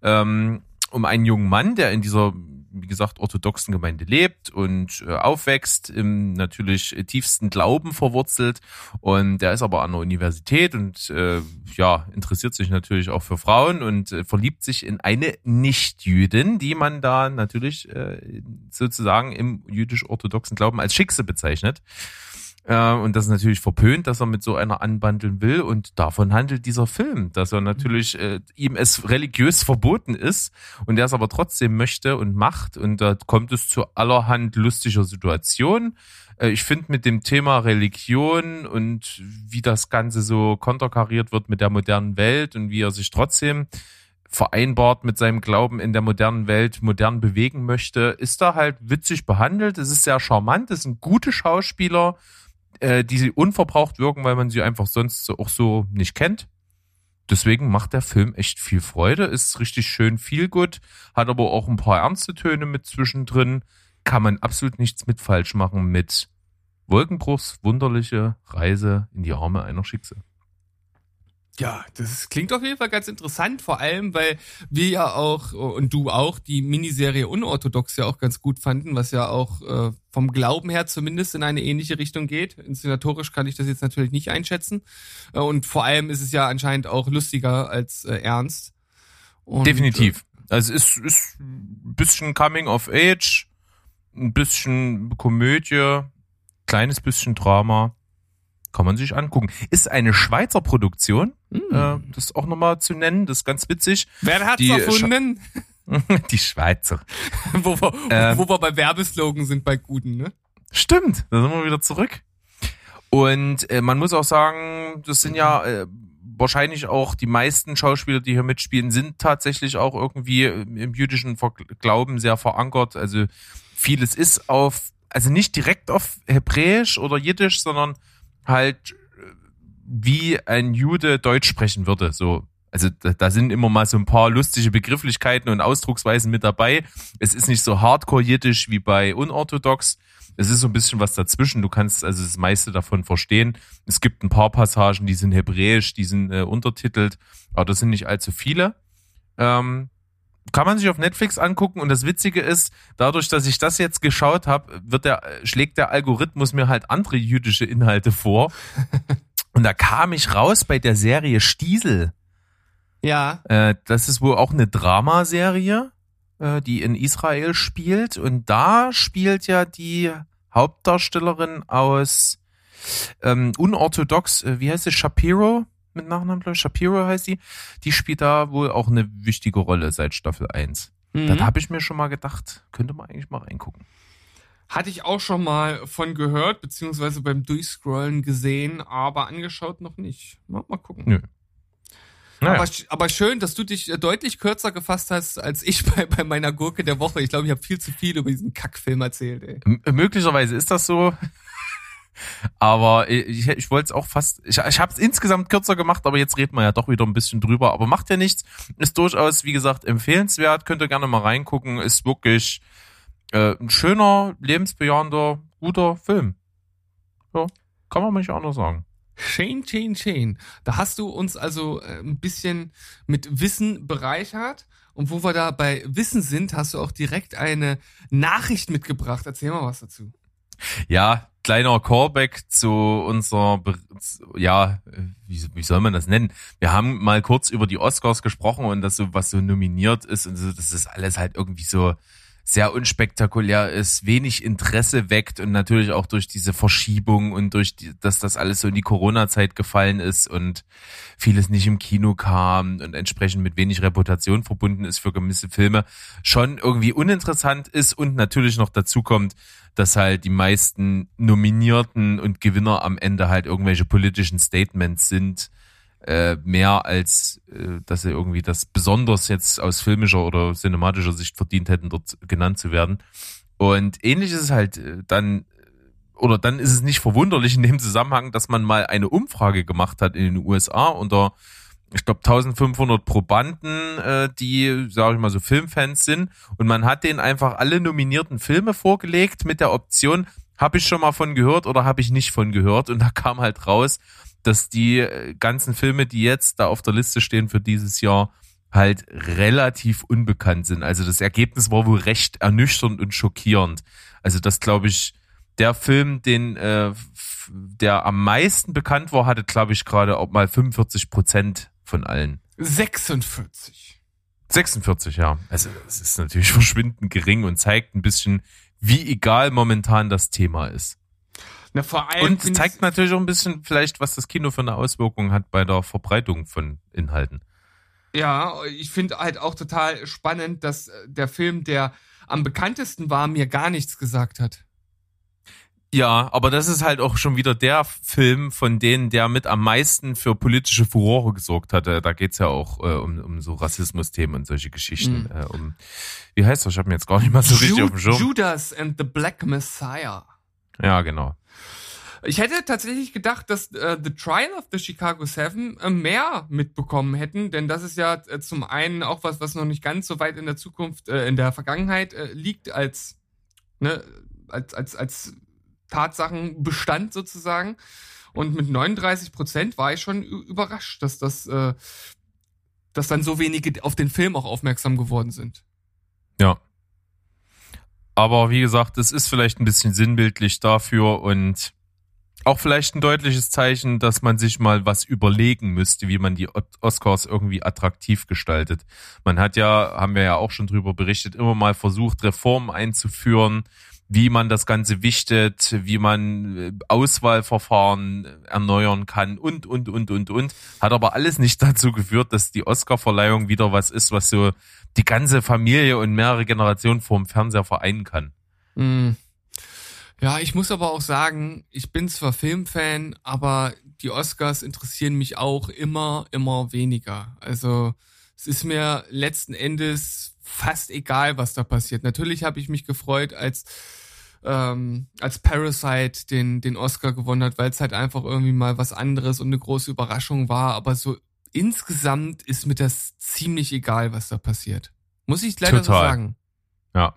ähm, um einen jungen Mann, der in dieser wie gesagt, orthodoxen Gemeinde lebt und äh, aufwächst, im natürlich tiefsten Glauben verwurzelt. Und der ist aber an der Universität und äh, ja, interessiert sich natürlich auch für Frauen und äh, verliebt sich in eine Nicht-Jüdin, die man da natürlich äh, sozusagen im jüdisch-orthodoxen Glauben als Schickse bezeichnet. Äh, und das ist natürlich verpönt, dass er mit so einer anbandeln will. Und davon handelt dieser Film, dass er natürlich äh, ihm es religiös verboten ist und er es aber trotzdem möchte und macht. Und da kommt es zu allerhand lustiger Situationen. Äh, ich finde mit dem Thema Religion und wie das Ganze so konterkariert wird mit der modernen Welt und wie er sich trotzdem vereinbart mit seinem Glauben in der modernen Welt modern bewegen möchte, ist da halt witzig behandelt. Es ist sehr charmant, es sind gute Schauspieler, äh, die unverbraucht wirken, weil man sie einfach sonst auch so nicht kennt. Deswegen macht der Film echt viel Freude, ist richtig schön viel gut, hat aber auch ein paar ernste Töne mit zwischendrin. Kann man absolut nichts mit falsch machen mit Wolkenbruchs wunderliche Reise in die Arme einer Schicksal. Ja, das klingt auf jeden Fall ganz interessant, vor allem, weil wir ja auch und du auch die Miniserie Unorthodox ja auch ganz gut fanden, was ja auch äh, vom Glauben her zumindest in eine ähnliche Richtung geht. Inszenatorisch kann ich das jetzt natürlich nicht einschätzen. Äh, und vor allem ist es ja anscheinend auch lustiger als äh, ernst. Und, Definitiv. Äh, also es ist, ist ein bisschen Coming of Age, ein bisschen Komödie, kleines bisschen Drama. Kann man sich angucken. Ist eine Schweizer Produktion, mm. äh, das auch nochmal zu nennen, das ist ganz witzig. Wer hat's die erfunden? Sch die Schweizer. wo, wir, ähm, wo wir bei Werbeslogan sind bei Guten, ne? Stimmt, da sind wir wieder zurück. Und äh, man muss auch sagen, das sind ja äh, wahrscheinlich auch die meisten Schauspieler, die hier mitspielen, sind tatsächlich auch irgendwie im jüdischen Glauben sehr verankert. Also vieles ist auf, also nicht direkt auf Hebräisch oder Jiddisch, sondern halt wie ein Jude Deutsch sprechen würde. So, also da, da sind immer mal so ein paar lustige Begrifflichkeiten und Ausdrucksweisen mit dabei. Es ist nicht so hardcore jiddisch wie bei unorthodox. Es ist so ein bisschen was dazwischen. Du kannst also das meiste davon verstehen. Es gibt ein paar Passagen, die sind hebräisch, die sind äh, untertitelt, aber das sind nicht allzu viele. Ähm, kann man sich auf Netflix angucken und das Witzige ist, dadurch, dass ich das jetzt geschaut habe, wird der schlägt der Algorithmus mir halt andere jüdische Inhalte vor. und da kam ich raus bei der Serie Stiesel. Ja. Äh, das ist wohl auch eine Dramaserie, äh, die in Israel spielt und da spielt ja die Hauptdarstellerin aus ähm, unorthodox, äh, wie heißt sie, Shapiro? Mit Nachnamen, glaube ich, Shapiro heißt sie, die spielt da wohl auch eine wichtige Rolle seit Staffel 1. Mhm. Da habe ich mir schon mal gedacht, könnte man eigentlich mal reingucken. Hatte ich auch schon mal von gehört, beziehungsweise beim Durchscrollen gesehen, aber angeschaut noch nicht. Mal, mal gucken. Nö. Naja. Aber, aber schön, dass du dich deutlich kürzer gefasst hast als ich bei, bei meiner Gurke der Woche. Ich glaube, ich habe viel zu viel über diesen Kackfilm erzählt. Ey. M möglicherweise ist das so. Aber ich, ich wollte es auch fast, ich, ich habe es insgesamt kürzer gemacht, aber jetzt reden wir ja doch wieder ein bisschen drüber. Aber macht ja nichts. Ist durchaus, wie gesagt, empfehlenswert. Könnt ihr gerne mal reingucken. Ist wirklich äh, ein schöner, lebensbejahender, guter Film. Ja, kann man nicht anders sagen. Shane, Shane, Shane. Da hast du uns also äh, ein bisschen mit Wissen bereichert. Und wo wir da bei Wissen sind, hast du auch direkt eine Nachricht mitgebracht. Erzähl mal was dazu. Ja, kleiner Callback zu unserer, ja, wie, wie soll man das nennen? Wir haben mal kurz über die Oscars gesprochen und das so, was so nominiert ist und so, das ist alles halt irgendwie so sehr unspektakulär ist, wenig Interesse weckt und natürlich auch durch diese Verschiebung und durch die, dass das alles so in die Corona-Zeit gefallen ist und vieles nicht im Kino kam und entsprechend mit wenig Reputation verbunden ist für gewisse Filme, schon irgendwie uninteressant ist und natürlich noch dazu kommt, dass halt die meisten Nominierten und Gewinner am Ende halt irgendwelche politischen Statements sind, äh, mehr als äh, dass sie irgendwie das besonders jetzt aus filmischer oder cinematischer Sicht verdient hätten, dort genannt zu werden. Und ähnlich ist es halt äh, dann, oder dann ist es nicht verwunderlich in dem Zusammenhang, dass man mal eine Umfrage gemacht hat in den USA unter ich glaube 1500 Probanden, äh, die, sage ich mal, so Filmfans sind. Und man hat denen einfach alle nominierten Filme vorgelegt mit der Option, habe ich schon mal von gehört oder habe ich nicht von gehört. Und da kam halt raus, dass die äh, ganzen Filme, die jetzt da auf der Liste stehen für dieses Jahr, halt relativ unbekannt sind. Also das Ergebnis war wohl recht ernüchternd und schockierend. Also das glaube ich, der Film, den äh, der am meisten bekannt war, hatte glaube ich gerade auch mal 45 Prozent von allen. 46. 46, ja. Also es ist natürlich verschwindend gering und zeigt ein bisschen, wie egal momentan das Thema ist. Na, vor allem und zeigt natürlich auch ein bisschen vielleicht, was das Kino für eine Auswirkung hat bei der Verbreitung von Inhalten. Ja, ich finde halt auch total spannend, dass der Film, der am bekanntesten war, mir gar nichts gesagt hat. Ja, aber das ist halt auch schon wieder der Film von denen, der mit am meisten für politische Furore gesorgt hatte. Da geht's ja auch äh, um, um so Rassismus-Themen und solche Geschichten. Mhm. Äh, um, wie heißt das? Ich habe mir jetzt gar nicht mal so Ju richtig auf dem Schirm. Judas and the Black Messiah. Ja, genau. Ich hätte tatsächlich gedacht, dass äh, The Trial of the Chicago Seven äh, mehr mitbekommen hätten, denn das ist ja äh, zum einen auch was, was noch nicht ganz so weit in der Zukunft, äh, in der Vergangenheit äh, liegt als, ne, als, als, als Tatsachenbestand sozusagen. Und mit 39 Prozent war ich schon überrascht, dass das, äh, dass dann so wenige auf den Film auch aufmerksam geworden sind. Ja. Aber wie gesagt, es ist vielleicht ein bisschen sinnbildlich dafür und auch vielleicht ein deutliches Zeichen, dass man sich mal was überlegen müsste, wie man die Oscars irgendwie attraktiv gestaltet. Man hat ja, haben wir ja auch schon drüber berichtet, immer mal versucht, Reformen einzuführen, wie man das Ganze wichtet, wie man äh, Auswahlverfahren erneuern kann und, und, und, und, und. Hat aber alles nicht dazu geführt, dass die Oscarverleihung wieder was ist, was so die ganze Familie und mehrere Generationen vorm Fernseher vereinen kann. Mm. Ja, ich muss aber auch sagen, ich bin zwar Filmfan, aber die Oscars interessieren mich auch immer, immer weniger. Also es ist mir letzten Endes fast egal, was da passiert. Natürlich habe ich mich gefreut, als ähm, als Parasite den den Oscar gewonnen hat, weil es halt einfach irgendwie mal was anderes und eine große Überraschung war. Aber so insgesamt ist mir das ziemlich egal, was da passiert. Muss ich leider Total. so sagen. Ja.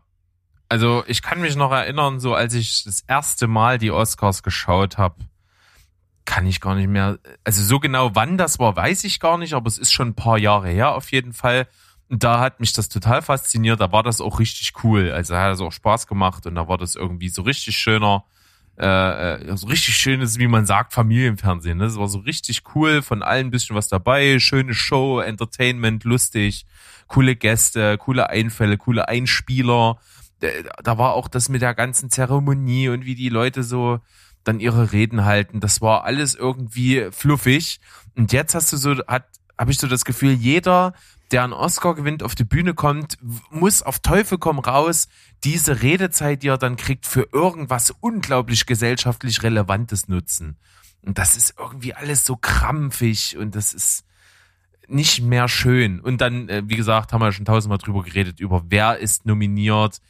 Also ich kann mich noch erinnern, so als ich das erste Mal die Oscars geschaut habe, kann ich gar nicht mehr. Also so genau wann das war, weiß ich gar nicht, aber es ist schon ein paar Jahre her auf jeden Fall. Da hat mich das total fasziniert. Da war das auch richtig cool. Also hat es auch Spaß gemacht und da war das irgendwie so richtig schöner, äh, äh so richtig schönes, wie man sagt, Familienfernsehen. Ne? Das war so richtig cool, von allen ein bisschen was dabei, schöne Show, Entertainment, lustig, coole Gäste, coole Einfälle, coole Einspieler da war auch das mit der ganzen Zeremonie und wie die Leute so dann ihre Reden halten. Das war alles irgendwie fluffig. Und jetzt hast du so, hat, habe ich so das Gefühl, jeder, der einen Oscar gewinnt, auf die Bühne kommt, muss auf Teufel komm raus diese Redezeit, die er dann kriegt, für irgendwas unglaublich gesellschaftlich Relevantes nutzen. Und das ist irgendwie alles so krampfig und das ist nicht mehr schön. Und dann, äh, wie gesagt, haben wir schon tausendmal drüber geredet, über wer ist nominiert,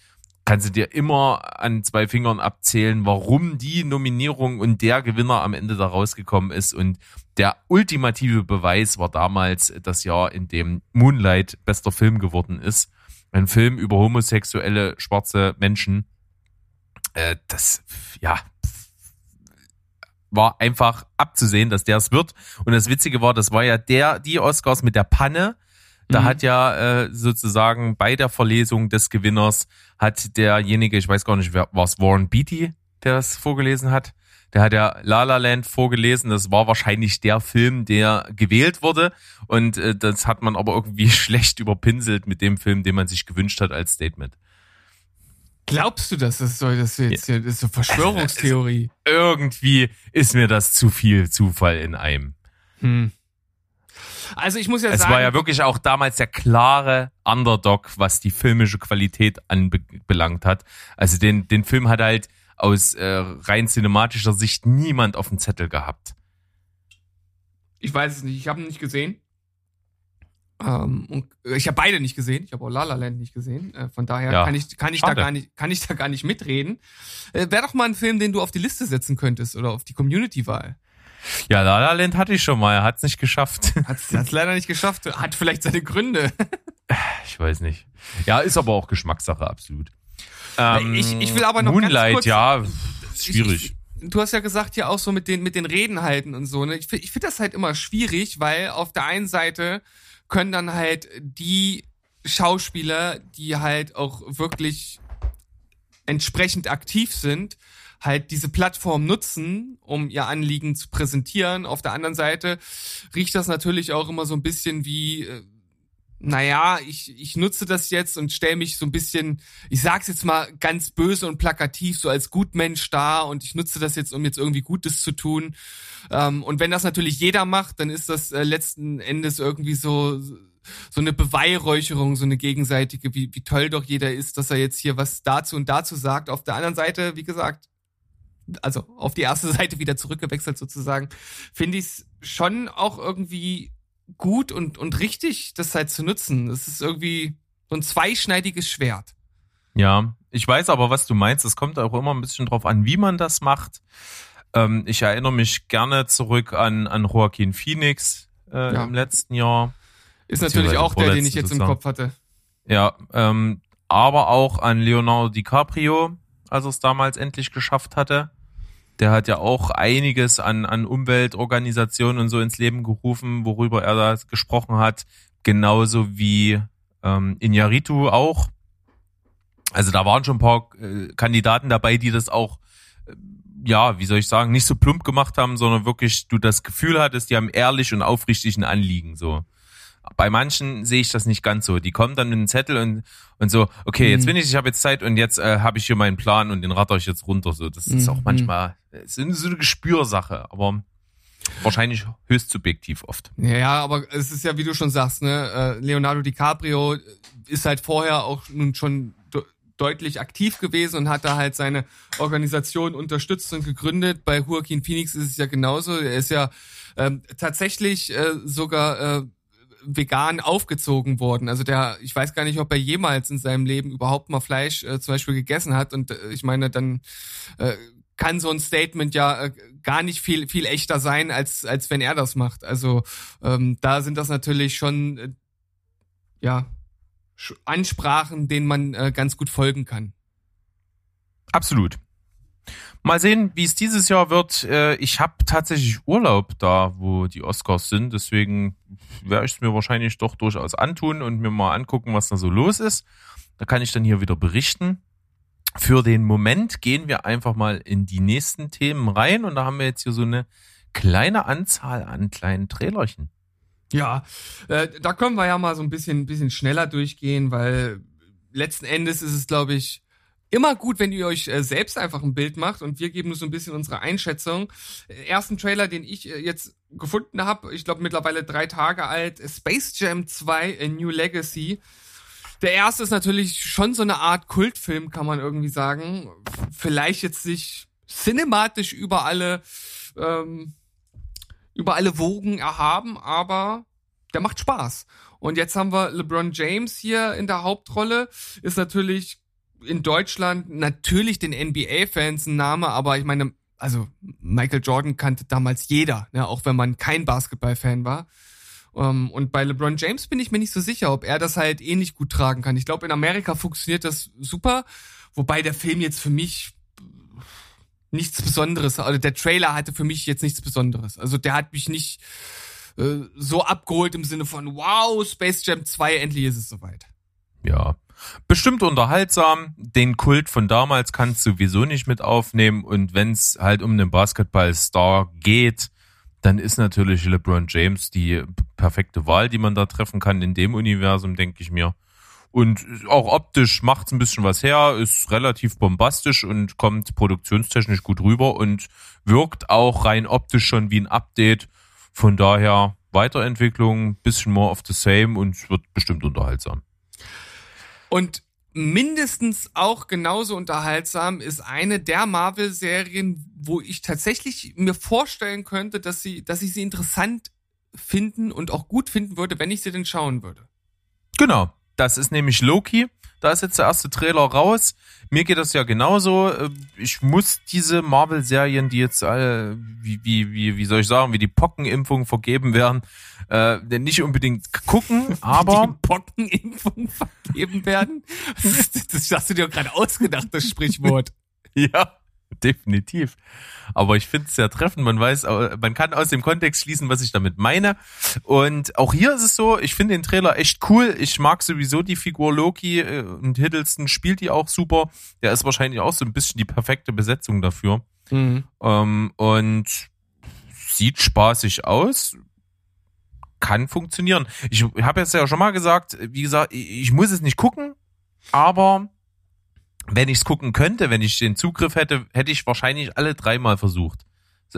kannst du dir immer an zwei Fingern abzählen, warum die Nominierung und der Gewinner am Ende da rausgekommen ist. Und der ultimative Beweis war damals das Jahr, in dem Moonlight bester Film geworden ist. Ein Film über homosexuelle schwarze Menschen. Äh, das, ja, war einfach abzusehen, dass der es wird. Und das Witzige war, das war ja der, die Oscars mit der Panne, da mhm. hat ja äh, sozusagen bei der Verlesung des Gewinners hat derjenige, ich weiß gar nicht, wer war es Warren Beatty, der das vorgelesen hat. Der hat ja La La Land vorgelesen. Das war wahrscheinlich der Film, der gewählt wurde. Und äh, das hat man aber irgendwie schlecht überpinselt mit dem Film, den man sich gewünscht hat als Statement. Glaubst du, dass das soll das jetzt ja. das ist so Verschwörungstheorie? Irgendwie ist mir das zu viel Zufall in einem. Hm. Also ich muss ja es sagen. Es war ja wirklich auch damals der klare Underdog, was die filmische Qualität anbelangt hat. Also den, den Film hat halt aus äh, rein cinematischer Sicht niemand auf dem Zettel gehabt. Ich weiß es nicht, ich habe ihn nicht gesehen. Ähm, und ich habe beide nicht gesehen. Ich habe auch La La Land nicht gesehen. Äh, von daher ja, kann ich kann ich da gar nicht kann ich da gar nicht mitreden. Äh, Wäre doch mal ein Film, den du auf die Liste setzen könntest oder auf die Community-Wahl. Ja, La La Land hatte ich schon mal, er hat es nicht geschafft. Hat es leider nicht geschafft, hat vielleicht seine Gründe. Ich weiß nicht. Ja, ist aber auch Geschmackssache, absolut. Ähm, ich, ich will aber noch Moonlight, ganz kurz, ja, schwierig. Ich, du hast ja gesagt, ja auch so mit den, mit den Reden halten und so. Ne? Ich, ich finde das halt immer schwierig, weil auf der einen Seite können dann halt die Schauspieler, die halt auch wirklich entsprechend aktiv sind, halt diese Plattform nutzen, um ihr Anliegen zu präsentieren. Auf der anderen Seite riecht das natürlich auch immer so ein bisschen wie, äh, naja, ich, ich nutze das jetzt und stelle mich so ein bisschen, ich sag's jetzt mal ganz böse und plakativ, so als Gutmensch da und ich nutze das jetzt, um jetzt irgendwie Gutes zu tun. Ähm, und wenn das natürlich jeder macht, dann ist das äh, letzten Endes irgendwie so so eine Beweihräucherung, so eine gegenseitige, wie, wie toll doch jeder ist, dass er jetzt hier was dazu und dazu sagt. Auf der anderen Seite, wie gesagt, also auf die erste Seite wieder zurückgewechselt sozusagen, finde ich es schon auch irgendwie gut und, und richtig, das halt zu nutzen. Das ist irgendwie so ein zweischneidiges Schwert. Ja, ich weiß aber, was du meinst. Es kommt auch immer ein bisschen drauf an, wie man das macht. Ähm, ich erinnere mich gerne zurück an, an Joaquin Phoenix äh, ja. im letzten Jahr. Ist natürlich auch der, den ich jetzt sozusagen. im Kopf hatte. Ja, ähm, aber auch an Leonardo DiCaprio, als er es damals endlich geschafft hatte. Der hat ja auch einiges an, an Umweltorganisationen und so ins Leben gerufen, worüber er da gesprochen hat. Genauso wie ähm, Inyaritu auch. Also da waren schon ein paar äh, Kandidaten dabei, die das auch, äh, ja, wie soll ich sagen, nicht so plump gemacht haben, sondern wirklich du das Gefühl hattest, die haben ehrlich und aufrichtig ein Anliegen so. Bei manchen sehe ich das nicht ganz so. Die kommen dann mit einem Zettel und, und so, okay, jetzt mhm. bin ich, ich habe jetzt Zeit und jetzt äh, habe ich hier meinen Plan und den ratter ich jetzt runter. So, das ist auch mhm. manchmal ist so eine Gespürsache, aber wahrscheinlich höchst subjektiv oft. Ja, aber es ist ja, wie du schon sagst, ne, äh, Leonardo DiCaprio ist halt vorher auch nun schon deutlich aktiv gewesen und hat da halt seine Organisation unterstützt und gegründet. Bei Joaquin Phoenix ist es ja genauso. Er ist ja ähm, tatsächlich äh, sogar äh, vegan aufgezogen worden. Also der, ich weiß gar nicht, ob er jemals in seinem Leben überhaupt mal Fleisch äh, zum Beispiel gegessen hat. Und äh, ich meine, dann äh, kann so ein Statement ja äh, gar nicht viel viel echter sein, als als wenn er das macht. Also ähm, da sind das natürlich schon äh, ja Ansprachen, denen man äh, ganz gut folgen kann. Absolut. Mal sehen, wie es dieses Jahr wird. Äh, ich habe tatsächlich Urlaub da, wo die Oscars sind. Deswegen werde ich es mir wahrscheinlich doch durchaus antun und mir mal angucken, was da so los ist. Da kann ich dann hier wieder berichten. Für den Moment gehen wir einfach mal in die nächsten Themen rein und da haben wir jetzt hier so eine kleine Anzahl an kleinen Trailerchen. Ja, äh, da können wir ja mal so ein bisschen, bisschen schneller durchgehen, weil letzten Endes ist es, glaube ich, immer gut, wenn ihr euch äh, selbst einfach ein Bild macht und wir geben so ein bisschen unsere Einschätzung. Äh, ersten Trailer, den ich äh, jetzt gefunden habe, ich glaube mittlerweile drei Tage alt, Space Jam 2 A New Legacy. Der erste ist natürlich schon so eine Art Kultfilm, kann man irgendwie sagen. Vielleicht jetzt nicht cinematisch über alle, ähm, über alle Wogen erhaben, aber der macht Spaß. Und jetzt haben wir LeBron James hier in der Hauptrolle. Ist natürlich in Deutschland natürlich den NBA-Fans ein Name, aber ich meine, also Michael Jordan kannte damals jeder, ne, auch wenn man kein Basketball-Fan war. Um, ähm, und bei LeBron James bin ich mir nicht so sicher, ob er das halt ähnlich eh gut tragen kann. Ich glaube, in Amerika funktioniert das super, wobei der Film jetzt für mich nichts Besonderes, also der Trailer hatte für mich jetzt nichts Besonderes. Also der hat mich nicht äh, so abgeholt im Sinne von, wow, Space Jam 2, endlich ist es soweit. Ja, bestimmt unterhaltsam. Den Kult von damals kannst du sowieso nicht mit aufnehmen. Und wenn es halt um den Basketballstar geht, dann ist natürlich LeBron James die perfekte Wahl, die man da treffen kann in dem Universum, denke ich mir. Und auch optisch macht's ein bisschen was her, ist relativ bombastisch und kommt produktionstechnisch gut rüber und wirkt auch rein optisch schon wie ein Update. Von daher Weiterentwicklung, bisschen more of the same und wird bestimmt unterhaltsam. Und mindestens auch genauso unterhaltsam ist eine der Marvel-Serien, wo ich tatsächlich mir vorstellen könnte, dass sie, dass ich sie interessant finden und auch gut finden würde, wenn ich sie denn schauen würde. Genau. Das ist nämlich Loki. Da ist jetzt der erste Trailer raus. Mir geht das ja genauso. Äh, ich muss diese Marvel-Serien, die jetzt alle, wie, wie, wie, wie soll ich sagen, wie die Pockenimpfung vergeben werden, äh, nicht unbedingt gucken, aber. Die Pockenimpfung vergeben werden? Das, das hast du dir gerade ausgedacht, das Sprichwort. ja definitiv. Aber ich finde es sehr treffend. Man weiß, man kann aus dem Kontext schließen, was ich damit meine. Und auch hier ist es so, ich finde den Trailer echt cool. Ich mag sowieso die Figur Loki äh, und Hiddleston spielt die auch super. Der ist wahrscheinlich auch so ein bisschen die perfekte Besetzung dafür. Mhm. Ähm, und sieht spaßig aus. Kann funktionieren. Ich habe jetzt ja schon mal gesagt, wie gesagt, ich muss es nicht gucken, aber wenn ich es gucken könnte, wenn ich den Zugriff hätte, hätte ich wahrscheinlich alle dreimal versucht.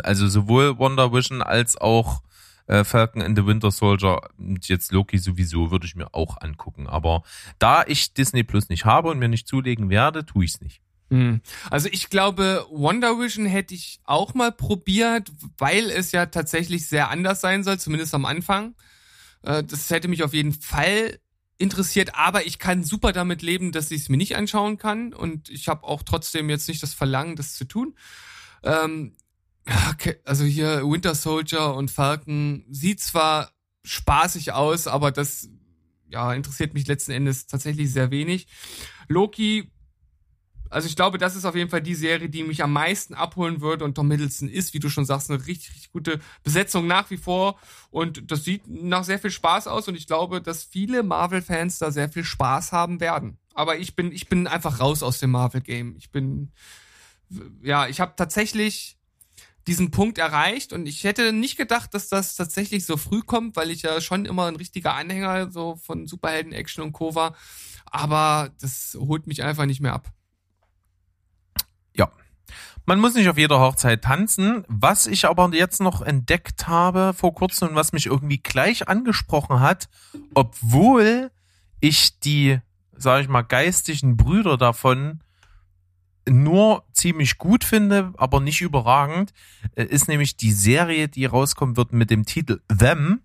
Also sowohl Wonder Vision als auch äh, Falcon and the Winter Soldier und jetzt Loki sowieso würde ich mir auch angucken. Aber da ich Disney Plus nicht habe und mir nicht zulegen werde, tue ich es nicht. Hm. Also ich glaube, Wonder Vision hätte ich auch mal probiert, weil es ja tatsächlich sehr anders sein soll, zumindest am Anfang. Äh, das hätte mich auf jeden Fall interessiert, aber ich kann super damit leben, dass ich es mir nicht anschauen kann und ich habe auch trotzdem jetzt nicht das Verlangen, das zu tun. Ähm, also hier Winter Soldier und Falcon sieht zwar spaßig aus, aber das ja interessiert mich letzten Endes tatsächlich sehr wenig. Loki also ich glaube, das ist auf jeden Fall die Serie, die mich am meisten abholen würde und Tom Middleton ist, wie du schon sagst, eine richtig, richtig gute Besetzung nach wie vor und das sieht nach sehr viel Spaß aus und ich glaube, dass viele Marvel-Fans da sehr viel Spaß haben werden. Aber ich bin, ich bin einfach raus aus dem Marvel-Game. Ich bin, ja, ich habe tatsächlich diesen Punkt erreicht und ich hätte nicht gedacht, dass das tatsächlich so früh kommt, weil ich ja schon immer ein richtiger Anhänger so von Superhelden-Action und Co. war. Aber das holt mich einfach nicht mehr ab. Man muss nicht auf jeder Hochzeit tanzen. Was ich aber jetzt noch entdeckt habe vor kurzem und was mich irgendwie gleich angesprochen hat, obwohl ich die, sage ich mal, geistigen Brüder davon nur ziemlich gut finde, aber nicht überragend, äh, ist nämlich die Serie, die rauskommen wird mit dem Titel Them,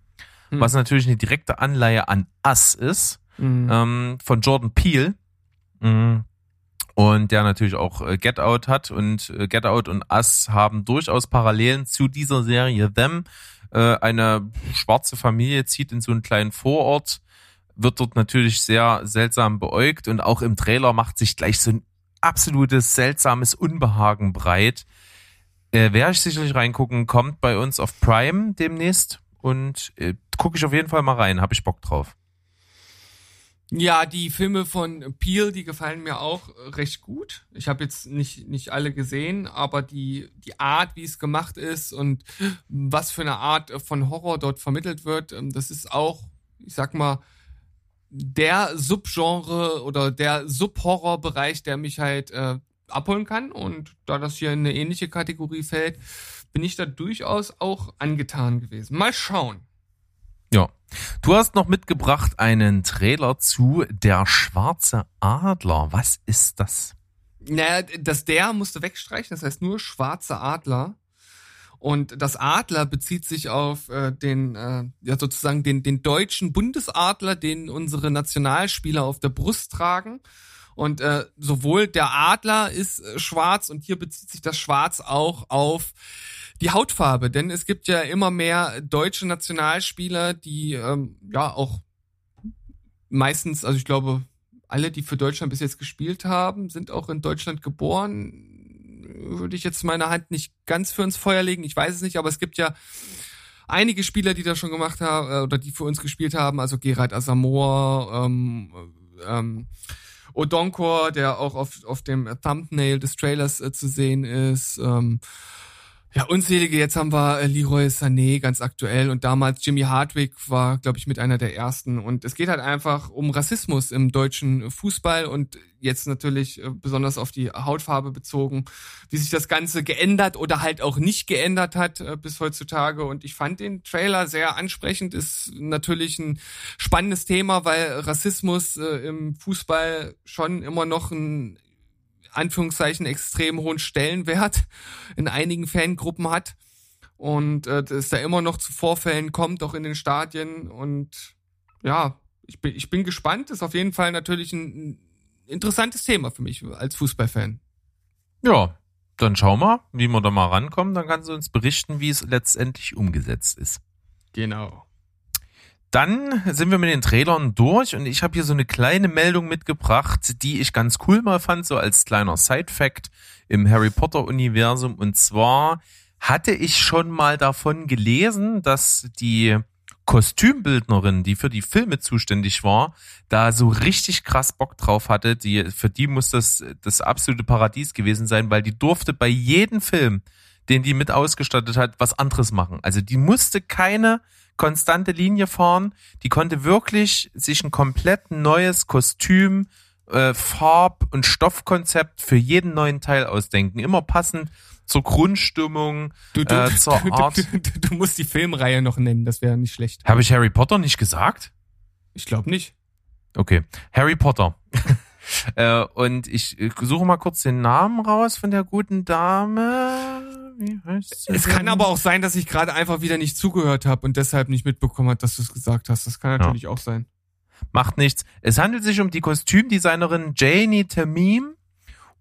hm. was natürlich eine direkte Anleihe an Us ist, hm. ähm, von Jordan Peele. Mhm und der natürlich auch äh, Get Out hat und äh, Get Out und Us haben durchaus Parallelen zu dieser Serie Them. Äh, eine schwarze Familie zieht in so einen kleinen Vorort, wird dort natürlich sehr seltsam beäugt und auch im Trailer macht sich gleich so ein absolutes seltsames Unbehagen breit. Äh, Werde ich sicherlich reingucken, kommt bei uns auf Prime demnächst und äh, gucke ich auf jeden Fall mal rein, habe ich Bock drauf. Ja, die Filme von Peel, die gefallen mir auch recht gut. Ich habe jetzt nicht nicht alle gesehen, aber die die Art, wie es gemacht ist und was für eine Art von Horror dort vermittelt wird, ähm, das ist auch, ich sag mal, der Subgenre oder der Subhorrorbereich, der mich halt äh, abholen kann. Und da das hier in eine ähnliche Kategorie fällt, bin ich da durchaus auch angetan gewesen. Mal schauen. Ja. Du hast noch mitgebracht einen Trailer zu Der schwarze Adler. Was ist das? Naja, das der musste wegstreichen, das heißt nur schwarze Adler. Und das Adler bezieht sich auf äh, den, äh, ja sozusagen den, den deutschen Bundesadler, den unsere Nationalspieler auf der Brust tragen. Und äh, sowohl der Adler ist äh, schwarz und hier bezieht sich das Schwarz auch auf die Hautfarbe, denn es gibt ja immer mehr deutsche Nationalspieler, die ähm, ja auch meistens, also ich glaube, alle, die für Deutschland bis jetzt gespielt haben, sind auch in Deutschland geboren. Würde ich jetzt meine Hand nicht ganz für ins Feuer legen, ich weiß es nicht, aber es gibt ja einige Spieler, die das schon gemacht haben äh, oder die für uns gespielt haben, also Gerard Asamoah, ähm, ähm, Odonkor, der auch auf, auf dem Thumbnail des Trailers äh, zu sehen ist, ähm, ja, unzählige. Jetzt haben wir äh, Leroy Sané ganz aktuell und damals Jimmy Hardwick war, glaube ich, mit einer der ersten. Und es geht halt einfach um Rassismus im deutschen Fußball und jetzt natürlich äh, besonders auf die Hautfarbe bezogen, wie sich das Ganze geändert oder halt auch nicht geändert hat äh, bis heutzutage. Und ich fand den Trailer sehr ansprechend. Ist natürlich ein spannendes Thema, weil Rassismus im Fußball schon immer noch ein Anführungszeichen extrem hohen Stellenwert in einigen Fangruppen hat und äh, es da immer noch zu Vorfällen kommt, auch in den Stadien und ja, ich bin, ich bin gespannt. Ist auf jeden Fall natürlich ein, interessantes Thema für mich als Fußballfan. Ja, dann schau mal, wie wir da mal rankommen. Dann kannst du uns berichten, wie es letztendlich umgesetzt ist. Genau. Dann sind wir mit den Trailern durch und ich habe hier so eine kleine Meldung mitgebracht, die ich ganz cool mal fand, so als kleiner Side-Fact im Harry Potter-Universum. Und zwar hatte ich schon mal davon gelesen, dass die Kostümbildnerin, die für die Filme zuständig war, da so richtig krass Bock drauf hatte. Die, für die muss das das absolute Paradies gewesen sein, weil die durfte bei jedem Film, den die mit ausgestattet hat, was anderes machen. Also die musste keine konstante Linie fahren. Die konnte wirklich sich ein komplett neues Kostüm, äh, Farb- und Stoffkonzept für jeden neuen Teil ausdenken. Immer passend zur Grundstimmung, du, du, äh, zur du, Art. Du, musst die Filmreihe noch nennen, das wäre nicht schlecht. Habe ich Harry Potter nicht gesagt? Ich glaube nicht. Okay. Harry Potter. Äh, und ich suche mal kurz den Namen raus von der guten Dame. Wie heißt? Es kann aber auch sein, dass ich gerade einfach wieder nicht zugehört habe und deshalb nicht mitbekommen hat, dass du es gesagt hast. Das kann natürlich ja. auch sein. Macht nichts. Es handelt sich um die Kostümdesignerin Janie Tamim.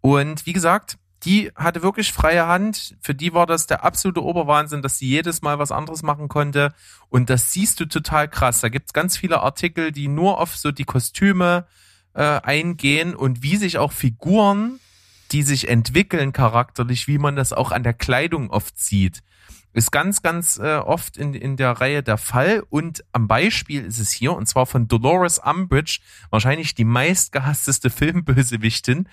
Und wie gesagt, die hatte wirklich freie Hand. Für die war das der absolute Oberwahnsinn, dass sie jedes Mal was anderes machen konnte. Und das siehst du total krass. Da gibt's ganz viele Artikel, die nur auf so die Kostüme äh, eingehen und wie sich auch Figuren, die sich entwickeln charakterlich, wie man das auch an der Kleidung oft sieht. Ist ganz, ganz äh, oft in, in der Reihe der Fall. Und am Beispiel ist es hier, und zwar von Dolores Umbridge, wahrscheinlich die meistgehassteste Filmbösewichtin.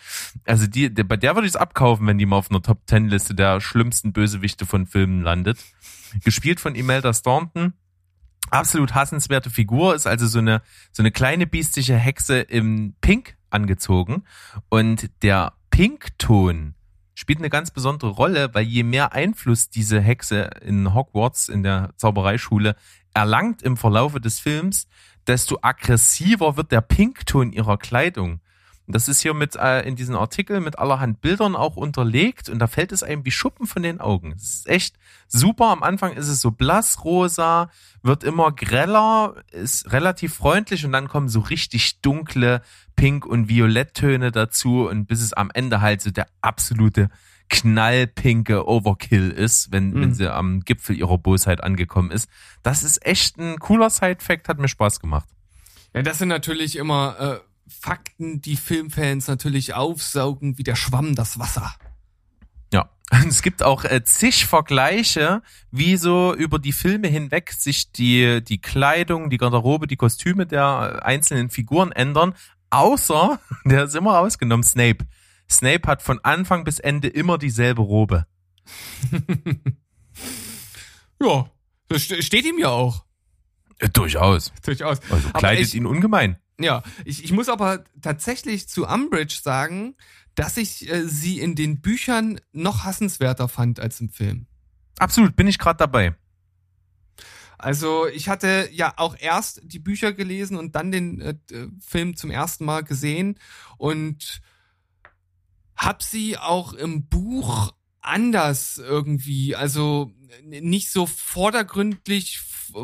Also die, der, bei der würde ich es abkaufen, wenn die mal auf einer Top-Ten-Liste der schlimmsten Bösewichte von Filmen landet. Gespielt von Imelda Staunton. Absolut hassenswerte Figur, ist also so eine, so eine kleine biestige Hexe im Pink angezogen. Und der Pinkton spielt eine ganz besondere Rolle, weil je mehr Einfluss diese Hexe in Hogwarts, in der Zaubereischule, erlangt im Verlaufe des Films, desto aggressiver wird der Pinkton ihrer Kleidung. Das ist hier mit äh, in diesen Artikel mit allerhand Bildern auch unterlegt und da fällt es einem wie Schuppen von den Augen. Es ist echt super. Am Anfang ist es so blassrosa, wird immer greller, ist relativ freundlich und dann kommen so richtig dunkle Pink- und Violetttöne dazu und bis es am Ende halt so der absolute knallpinke Overkill ist, wenn, mhm. wenn sie am Gipfel ihrer Bosheit angekommen ist. Das ist echt ein cooler Side-Fact, hat mir Spaß gemacht. Ja, das sind natürlich immer äh, Fakten, die Filmfans natürlich aufsaugen wie der Schwamm das Wasser. Ja, es gibt auch äh, zig Vergleiche, wie so über die Filme hinweg sich die, die Kleidung, die Garderobe, die Kostüme der einzelnen Figuren ändern. Außer, der ist immer ausgenommen, Snape. Snape hat von Anfang bis Ende immer dieselbe Robe. ja, das steht ihm ja auch. Ja, durchaus. Durchaus. Also kleidet ich, ihn ungemein. Ja, ich, ich muss aber tatsächlich zu Umbridge sagen, dass ich äh, sie in den Büchern noch hassenswerter fand als im Film. Absolut, bin ich gerade dabei. Also ich hatte ja auch erst die Bücher gelesen und dann den äh, Film zum ersten Mal gesehen und hab sie auch im Buch anders irgendwie, also nicht so vordergründlich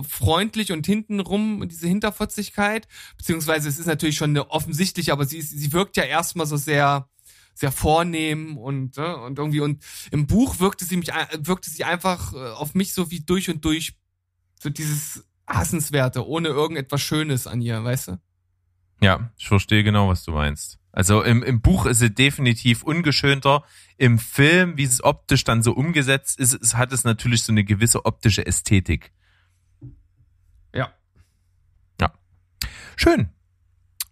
freundlich und hintenrum diese Hinterfotzigkeit, beziehungsweise es ist natürlich schon offensichtlich, aber sie, sie wirkt ja erstmal so sehr, sehr vornehm und, äh, und irgendwie, und im Buch wirkte sie mich, wirkte sie einfach äh, auf mich so wie durch und durch so dieses Hassenswerte, ohne irgendetwas Schönes an ihr, weißt du? Ja, ich verstehe genau, was du meinst. Also im, im Buch ist sie definitiv ungeschönter. Im Film, wie es optisch dann so umgesetzt ist, es hat es natürlich so eine gewisse optische Ästhetik. Ja. Ja. Schön.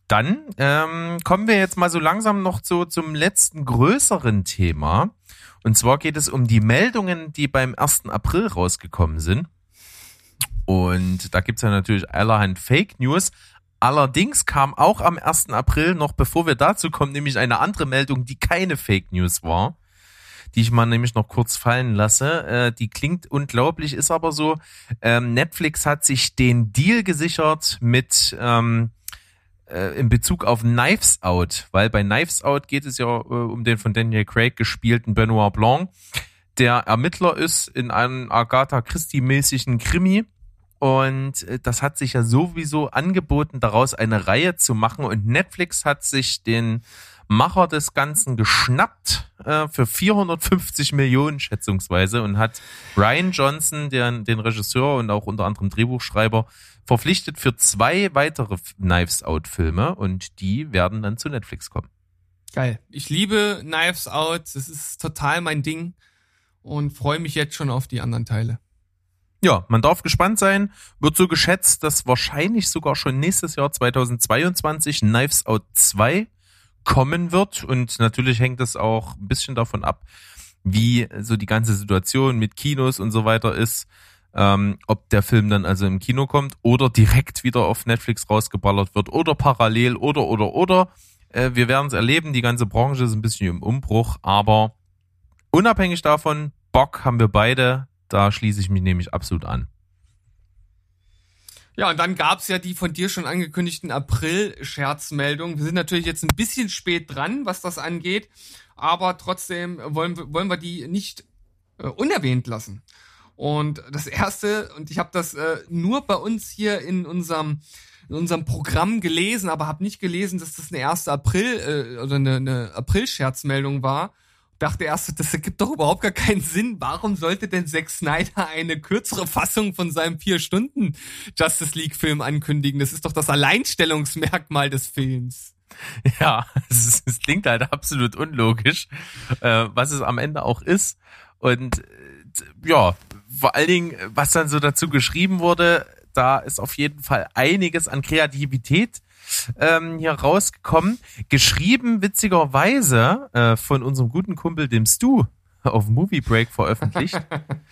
Dann ähm, kommen wir jetzt mal so langsam noch zu, zum letzten größeren Thema. Und zwar geht es um die Meldungen, die beim 1. April rausgekommen sind. Und da gibt's ja natürlich allerhand Fake News. Allerdings kam auch am 1. April, noch bevor wir dazu kommen, nämlich eine andere Meldung, die keine Fake News war die ich mal nämlich noch kurz fallen lasse. Äh, die klingt unglaublich, ist aber so. Ähm, Netflix hat sich den Deal gesichert mit ähm, äh, in Bezug auf Knives Out, weil bei Knives Out geht es ja äh, um den von Daniel Craig gespielten Benoit Blanc, der Ermittler ist in einem Agatha Christie-mäßigen Krimi. Und äh, das hat sich ja sowieso angeboten, daraus eine Reihe zu machen. Und Netflix hat sich den Macher des Ganzen geschnappt äh, für 450 Millionen schätzungsweise und hat Ryan Johnson, den, den Regisseur und auch unter anderem Drehbuchschreiber, verpflichtet für zwei weitere Knives Out Filme und die werden dann zu Netflix kommen. Geil. Ich liebe Knives Out. Das ist total mein Ding und freue mich jetzt schon auf die anderen Teile. Ja, man darf gespannt sein. Wird so geschätzt, dass wahrscheinlich sogar schon nächstes Jahr 2022 Knives Out 2 kommen wird. Und natürlich hängt es auch ein bisschen davon ab, wie so die ganze Situation mit Kinos und so weiter ist. Ähm, ob der Film dann also im Kino kommt oder direkt wieder auf Netflix rausgeballert wird oder parallel oder oder oder. Äh, wir werden es erleben. Die ganze Branche ist ein bisschen im Umbruch, aber unabhängig davon, Bock haben wir beide. Da schließe ich mich nämlich absolut an. Ja, und dann gab's ja die von dir schon angekündigten April-Scherzmeldungen. Wir sind natürlich jetzt ein bisschen spät dran, was das angeht, aber trotzdem wollen, wir wollen wir die nicht äh, unerwähnt lassen. Und das erste, und ich habe das äh, nur bei uns hier in unserem in unserem Programm gelesen, aber habe nicht gelesen, dass das eine erste April äh, oder eine, eine April-Scherzmeldung war dachte erst, das ergibt doch überhaupt gar keinen Sinn. Warum sollte denn Zack Snyder eine kürzere Fassung von seinem vier Stunden Justice League Film ankündigen? Das ist doch das Alleinstellungsmerkmal des Films. Ja, es, es klingt halt absolut unlogisch, äh, was es am Ende auch ist. Und äh, ja, vor allen Dingen, was dann so dazu geschrieben wurde, da ist auf jeden Fall einiges an Kreativität ähm, hier rausgekommen. Geschrieben witzigerweise äh, von unserem guten Kumpel, dem Stu, auf Movie Break veröffentlicht.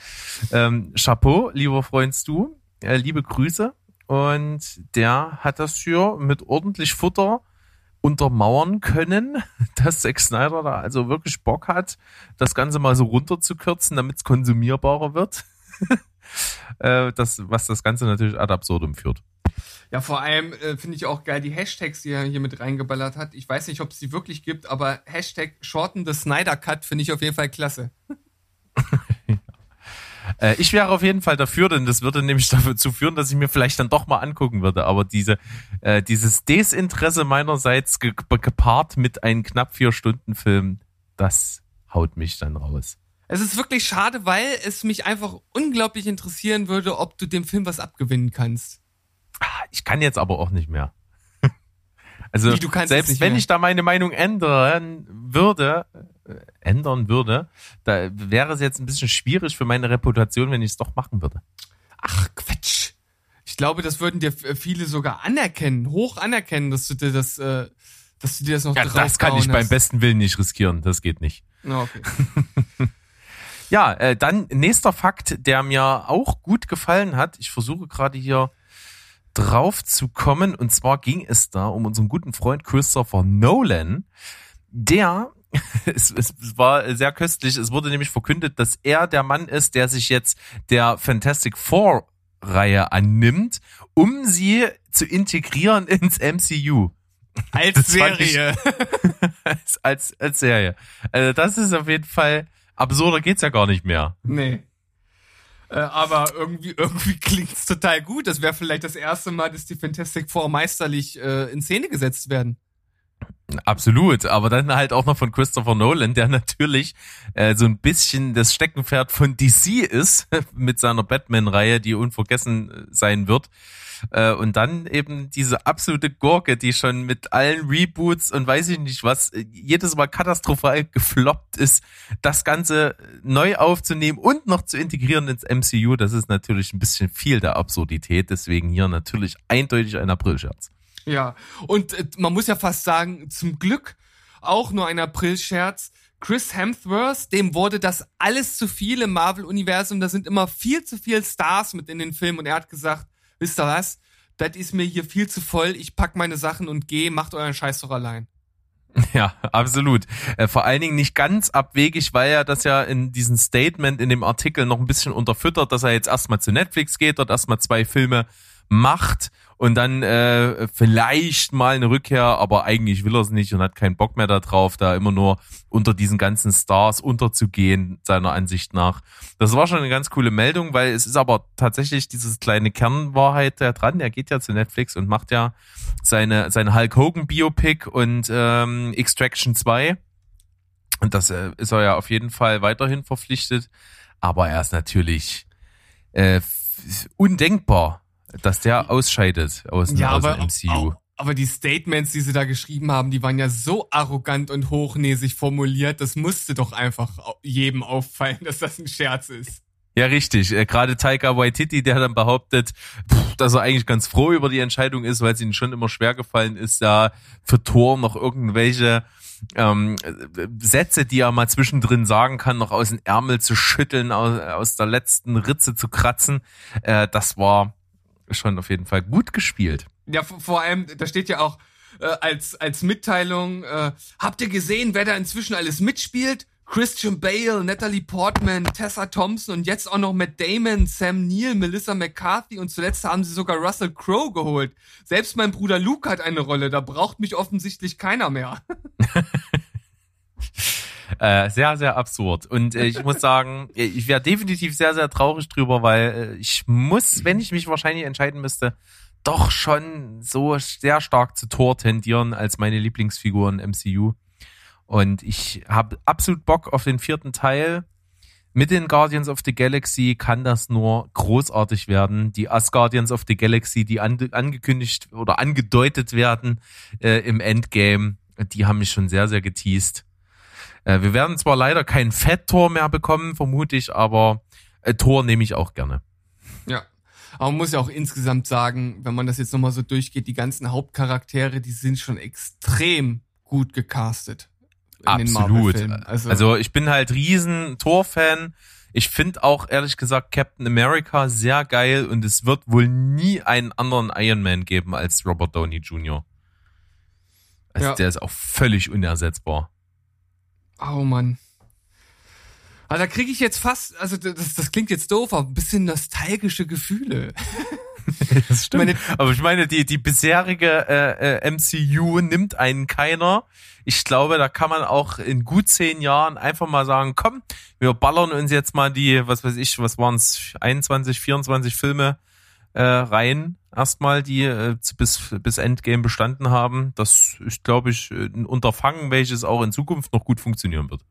ähm, Chapeau, lieber Freund Stu. Äh, liebe Grüße. Und der hat das hier mit ordentlich Futter untermauern können, dass Zack Snyder da also wirklich Bock hat, das Ganze mal so runterzukürzen, damit es konsumierbarer wird. äh, das, was das Ganze natürlich ad absurdum führt. Ja, vor allem äh, finde ich auch geil die Hashtags, die er hier mit reingeballert hat. Ich weiß nicht, ob es die wirklich gibt, aber Hashtag Shorten the Snyder Cut finde ich auf jeden Fall klasse. Äh, ich wäre auf jeden Fall dafür, denn das würde nämlich dazu führen, dass ich mir vielleicht dann doch mal angucken würde. Aber diese, äh, dieses Desinteresse meinerseits ge gepaart mit einem knapp vier Stunden Film, das haut mich dann raus. Es ist wirklich schade, weil es mich einfach unglaublich interessieren würde, ob du dem Film was abgewinnen kannst. Ich kann jetzt aber auch nicht mehr. Also Wie, selbst wenn ich da meine Meinung ändern würde, äh, ändern würde, da wäre es jetzt ein bisschen schwierig für meine Reputation, wenn ich es doch machen würde. Ach Quatsch. Ich glaube, das würden dir viele sogar anerkennen, hoch anerkennen, dass du dir das, äh, dass du dir das noch Ja, das kann ich hast. beim besten Willen nicht riskieren. Das geht nicht. Okay. ja, äh, dann nächster Fakt, der mir auch gut gefallen hat. Ich versuche gerade hier drauf zu kommen. Und zwar ging es da um unseren guten Freund Christopher Nolan, der es, es war sehr köstlich. Es wurde nämlich verkündet, dass er der Mann ist, der sich jetzt der Fantastic Four Reihe annimmt, um sie zu integrieren ins MCU. Als Serie. als, als, als Serie. Also das ist auf jeden Fall absurder geht's ja gar nicht mehr. Nee. Äh, aber irgendwie, irgendwie klingt's total gut. Das wäre vielleicht das erste Mal, dass die Fantastic Four meisterlich äh, in Szene gesetzt werden. Absolut, aber dann halt auch noch von Christopher Nolan, der natürlich äh, so ein bisschen das Steckenpferd von DC ist mit seiner Batman-Reihe, die unvergessen äh, sein wird. Äh, und dann eben diese absolute Gurke, die schon mit allen Reboots und weiß ich nicht was, äh, jedes Mal katastrophal gefloppt ist, das Ganze neu aufzunehmen und noch zu integrieren ins MCU, das ist natürlich ein bisschen viel der Absurdität. Deswegen hier natürlich eindeutig ein Aprilscherz. Ja, und äh, man muss ja fast sagen, zum Glück auch nur ein Aprilscherz. Chris Hemsworth, dem wurde das alles zu viel im Marvel-Universum. Da sind immer viel zu viele Stars mit in den Filmen und er hat gesagt, wisst ihr was? Das ist mir hier viel zu voll. Ich pack meine Sachen und gehe. Macht euren Scheiß doch allein. Ja, absolut. Äh, vor allen Dingen nicht ganz abwegig, weil er das ja in diesem Statement in dem Artikel noch ein bisschen unterfüttert, dass er jetzt erstmal zu Netflix geht, dort erstmal zwei Filme macht und dann äh, vielleicht mal eine Rückkehr, aber eigentlich will er es nicht und hat keinen Bock mehr darauf, da immer nur unter diesen ganzen Stars unterzugehen, seiner Ansicht nach. Das war schon eine ganz coole Meldung, weil es ist aber tatsächlich dieses kleine Kernwahrheit da dran. Er geht ja zu Netflix und macht ja seine, seine Hulk Hogan Biopic und ähm, Extraction 2. Und das äh, ist er ja auf jeden Fall weiterhin verpflichtet. Aber er ist natürlich äh, undenkbar, dass der ausscheidet aus, ja, aus aber, dem MCU. Aber die Statements, die sie da geschrieben haben, die waren ja so arrogant und hochnäsig formuliert, das musste doch einfach jedem auffallen, dass das ein Scherz ist. Ja, richtig. Äh, Gerade Taika Waititi, der dann behauptet, dass er eigentlich ganz froh über die Entscheidung ist, weil es ihnen schon immer schwer gefallen ist, da für Thor noch irgendwelche ähm, Sätze, die er mal zwischendrin sagen kann, noch aus dem Ärmel zu schütteln, aus, aus der letzten Ritze zu kratzen. Äh, das war schon auf jeden Fall gut gespielt. Ja, vor allem, da steht ja auch äh, als, als Mitteilung, äh, habt ihr gesehen, wer da inzwischen alles mitspielt? Christian Bale, Natalie Portman, Tessa Thompson und jetzt auch noch Matt Damon, Sam Neill, Melissa McCarthy und zuletzt haben sie sogar Russell Crowe geholt. Selbst mein Bruder Luke hat eine Rolle, da braucht mich offensichtlich keiner mehr. äh, sehr, sehr absurd. Und äh, ich muss sagen, ich wäre definitiv sehr, sehr traurig drüber, weil äh, ich muss, wenn ich mich wahrscheinlich entscheiden müsste, doch schon so sehr stark zu Thor tendieren als meine Lieblingsfigur in MCU. Und ich habe absolut Bock auf den vierten Teil. Mit den Guardians of the Galaxy kann das nur großartig werden. Die Asgardians of the Galaxy, die an, angekündigt oder angedeutet werden äh, im Endgame, die haben mich schon sehr, sehr geteased. Äh, wir werden zwar leider kein Fett-Tor mehr bekommen, vermute ich, aber äh, Tor nehme ich auch gerne. Ja, aber man muss ja auch insgesamt sagen, wenn man das jetzt nochmal so durchgeht, die ganzen Hauptcharaktere, die sind schon extrem gut gecastet. Absolut. Also, also, ich bin halt riesen Tor-Fan. Ich finde auch ehrlich gesagt Captain America sehr geil und es wird wohl nie einen anderen Iron Man geben als Robert Downey Jr. Also ja. der ist auch völlig unersetzbar. Oh Mann. Aber da kriege ich jetzt fast, also das, das klingt jetzt doof, aber ein bisschen nostalgische Gefühle. das stimmt. Meine, aber ich meine, die, die bisherige äh, äh, MCU nimmt einen keiner. Ich glaube, da kann man auch in gut zehn Jahren einfach mal sagen, komm, wir ballern uns jetzt mal die, was weiß ich, was waren es, 21, 24 Filme äh, rein. Erstmal, die äh, bis, bis Endgame bestanden haben. Das ist, glaube ich, ein Unterfangen, welches auch in Zukunft noch gut funktionieren wird.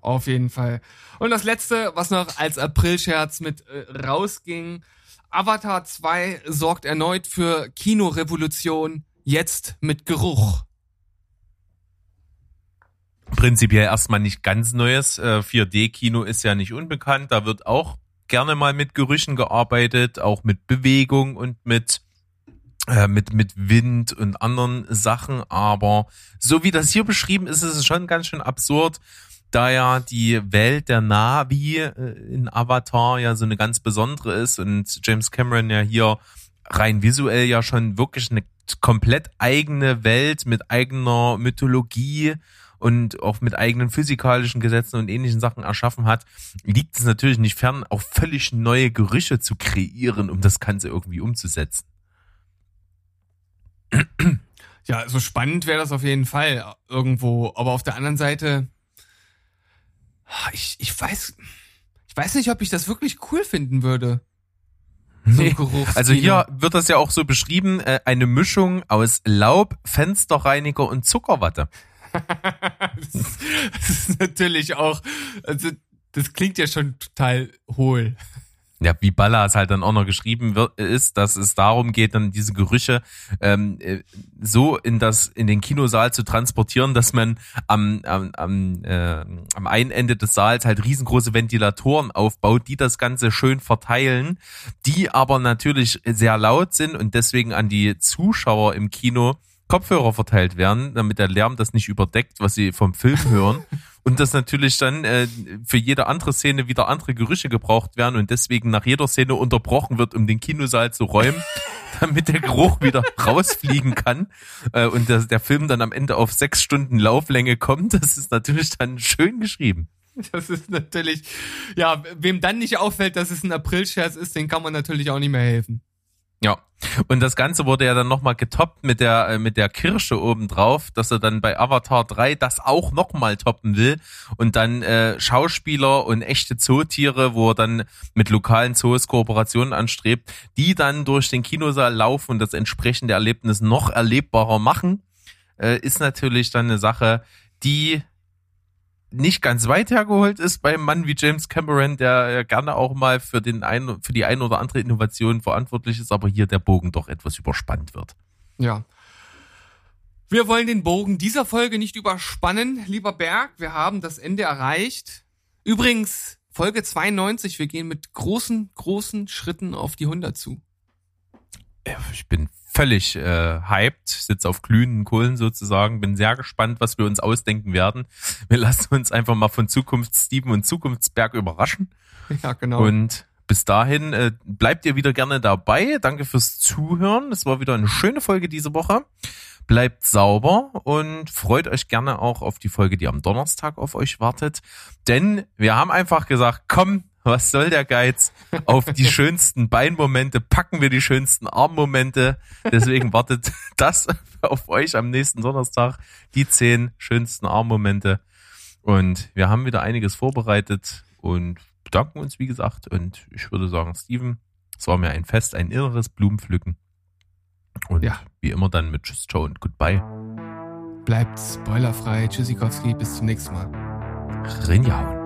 Auf jeden Fall. Und das letzte, was noch als Aprilscherz mit äh, rausging, Avatar 2 sorgt erneut für Kinorevolution, jetzt mit Geruch. Prinzipiell erstmal nicht ganz Neues. 4D-Kino äh, ist ja nicht unbekannt. Da wird auch gerne mal mit Gerüchen gearbeitet, auch mit Bewegung und mit äh, mit, mit Wind und anderen Sachen, aber so wie das hier beschrieben ist, ist es schon ganz schön absurd, da ja die Welt der Navi äh, in Avatar ja so eine ganz besondere ist und James Cameron ja hier rein visuell ja schon wirklich eine komplett eigene Welt mit eigener Mythologie und auch mit eigenen physikalischen Gesetzen und ähnlichen Sachen erschaffen hat, liegt es natürlich nicht fern, auch völlig neue Gerüche zu kreieren, um das Ganze irgendwie umzusetzen. Ja, so spannend wäre das auf jeden Fall irgendwo. Aber auf der anderen Seite, ich, ich weiß, ich weiß nicht, ob ich das wirklich cool finden würde. So nee. Also hier wird das ja auch so beschrieben, äh, eine Mischung aus Laub, Fensterreiniger und Zuckerwatte. das, ist, das ist natürlich auch, also das klingt ja schon total hohl. Ja, wie Ballas halt dann auch noch geschrieben wird, ist, dass es darum geht, dann diese Gerüche ähm, äh, so in das in den Kinosaal zu transportieren, dass man am am am, äh, am einen Ende des Saals halt riesengroße Ventilatoren aufbaut, die das Ganze schön verteilen, die aber natürlich sehr laut sind und deswegen an die Zuschauer im Kino Kopfhörer verteilt werden, damit der Lärm das nicht überdeckt, was sie vom Film hören. und dass natürlich dann äh, für jede andere Szene wieder andere Gerüche gebraucht werden und deswegen nach jeder Szene unterbrochen wird, um den Kinosaal zu räumen, damit der Geruch wieder rausfliegen kann äh, und der, der Film dann am Ende auf sechs Stunden Lauflänge kommt. Das ist natürlich dann schön geschrieben. Das ist natürlich, ja, wem dann nicht auffällt, dass es ein Aprilscherz ist, den kann man natürlich auch nicht mehr helfen. Ja. Und das Ganze wurde ja dann nochmal getoppt mit der, äh, mit der Kirsche obendrauf, dass er dann bei Avatar 3 das auch nochmal toppen will und dann äh, Schauspieler und echte Zootiere, wo er dann mit lokalen Zoos Kooperationen anstrebt, die dann durch den Kinosaal laufen und das entsprechende Erlebnis noch erlebbarer machen, äh, ist natürlich dann eine Sache, die nicht ganz weit hergeholt ist beim Mann wie James Cameron, der gerne auch mal für den ein, für die ein oder andere Innovation verantwortlich ist, aber hier der Bogen doch etwas überspannt wird. Ja. Wir wollen den Bogen dieser Folge nicht überspannen, lieber Berg. Wir haben das Ende erreicht. Übrigens, Folge 92, wir gehen mit großen, großen Schritten auf die 100 zu. Ich bin völlig äh, hyped, sitze auf glühenden Kohlen sozusagen, bin sehr gespannt, was wir uns ausdenken werden. Wir lassen uns einfach mal von Zukunft Steven und Zukunftsberg überraschen. Ja, genau. Und bis dahin äh, bleibt ihr wieder gerne dabei. Danke fürs Zuhören. Es war wieder eine schöne Folge diese Woche. bleibt sauber und freut euch gerne auch auf die Folge, die am Donnerstag auf euch wartet. Denn wir haben einfach gesagt, komm, was soll der Geiz? Auf die schönsten Beinmomente packen wir die schönsten Armmomente. Deswegen wartet das auf euch am nächsten Donnerstag. Die zehn schönsten Armmomente. Und wir haben wieder einiges vorbereitet und bedanken uns, wie gesagt. Und ich würde sagen, Steven, es war mir ein Fest, ein inneres Blumenpflücken. Und ja. wie immer dann mit Tschüss, Ciao und Goodbye. Bleibt spoilerfrei. Tschüssikowski, bis zum nächsten Mal. Rinjahauen.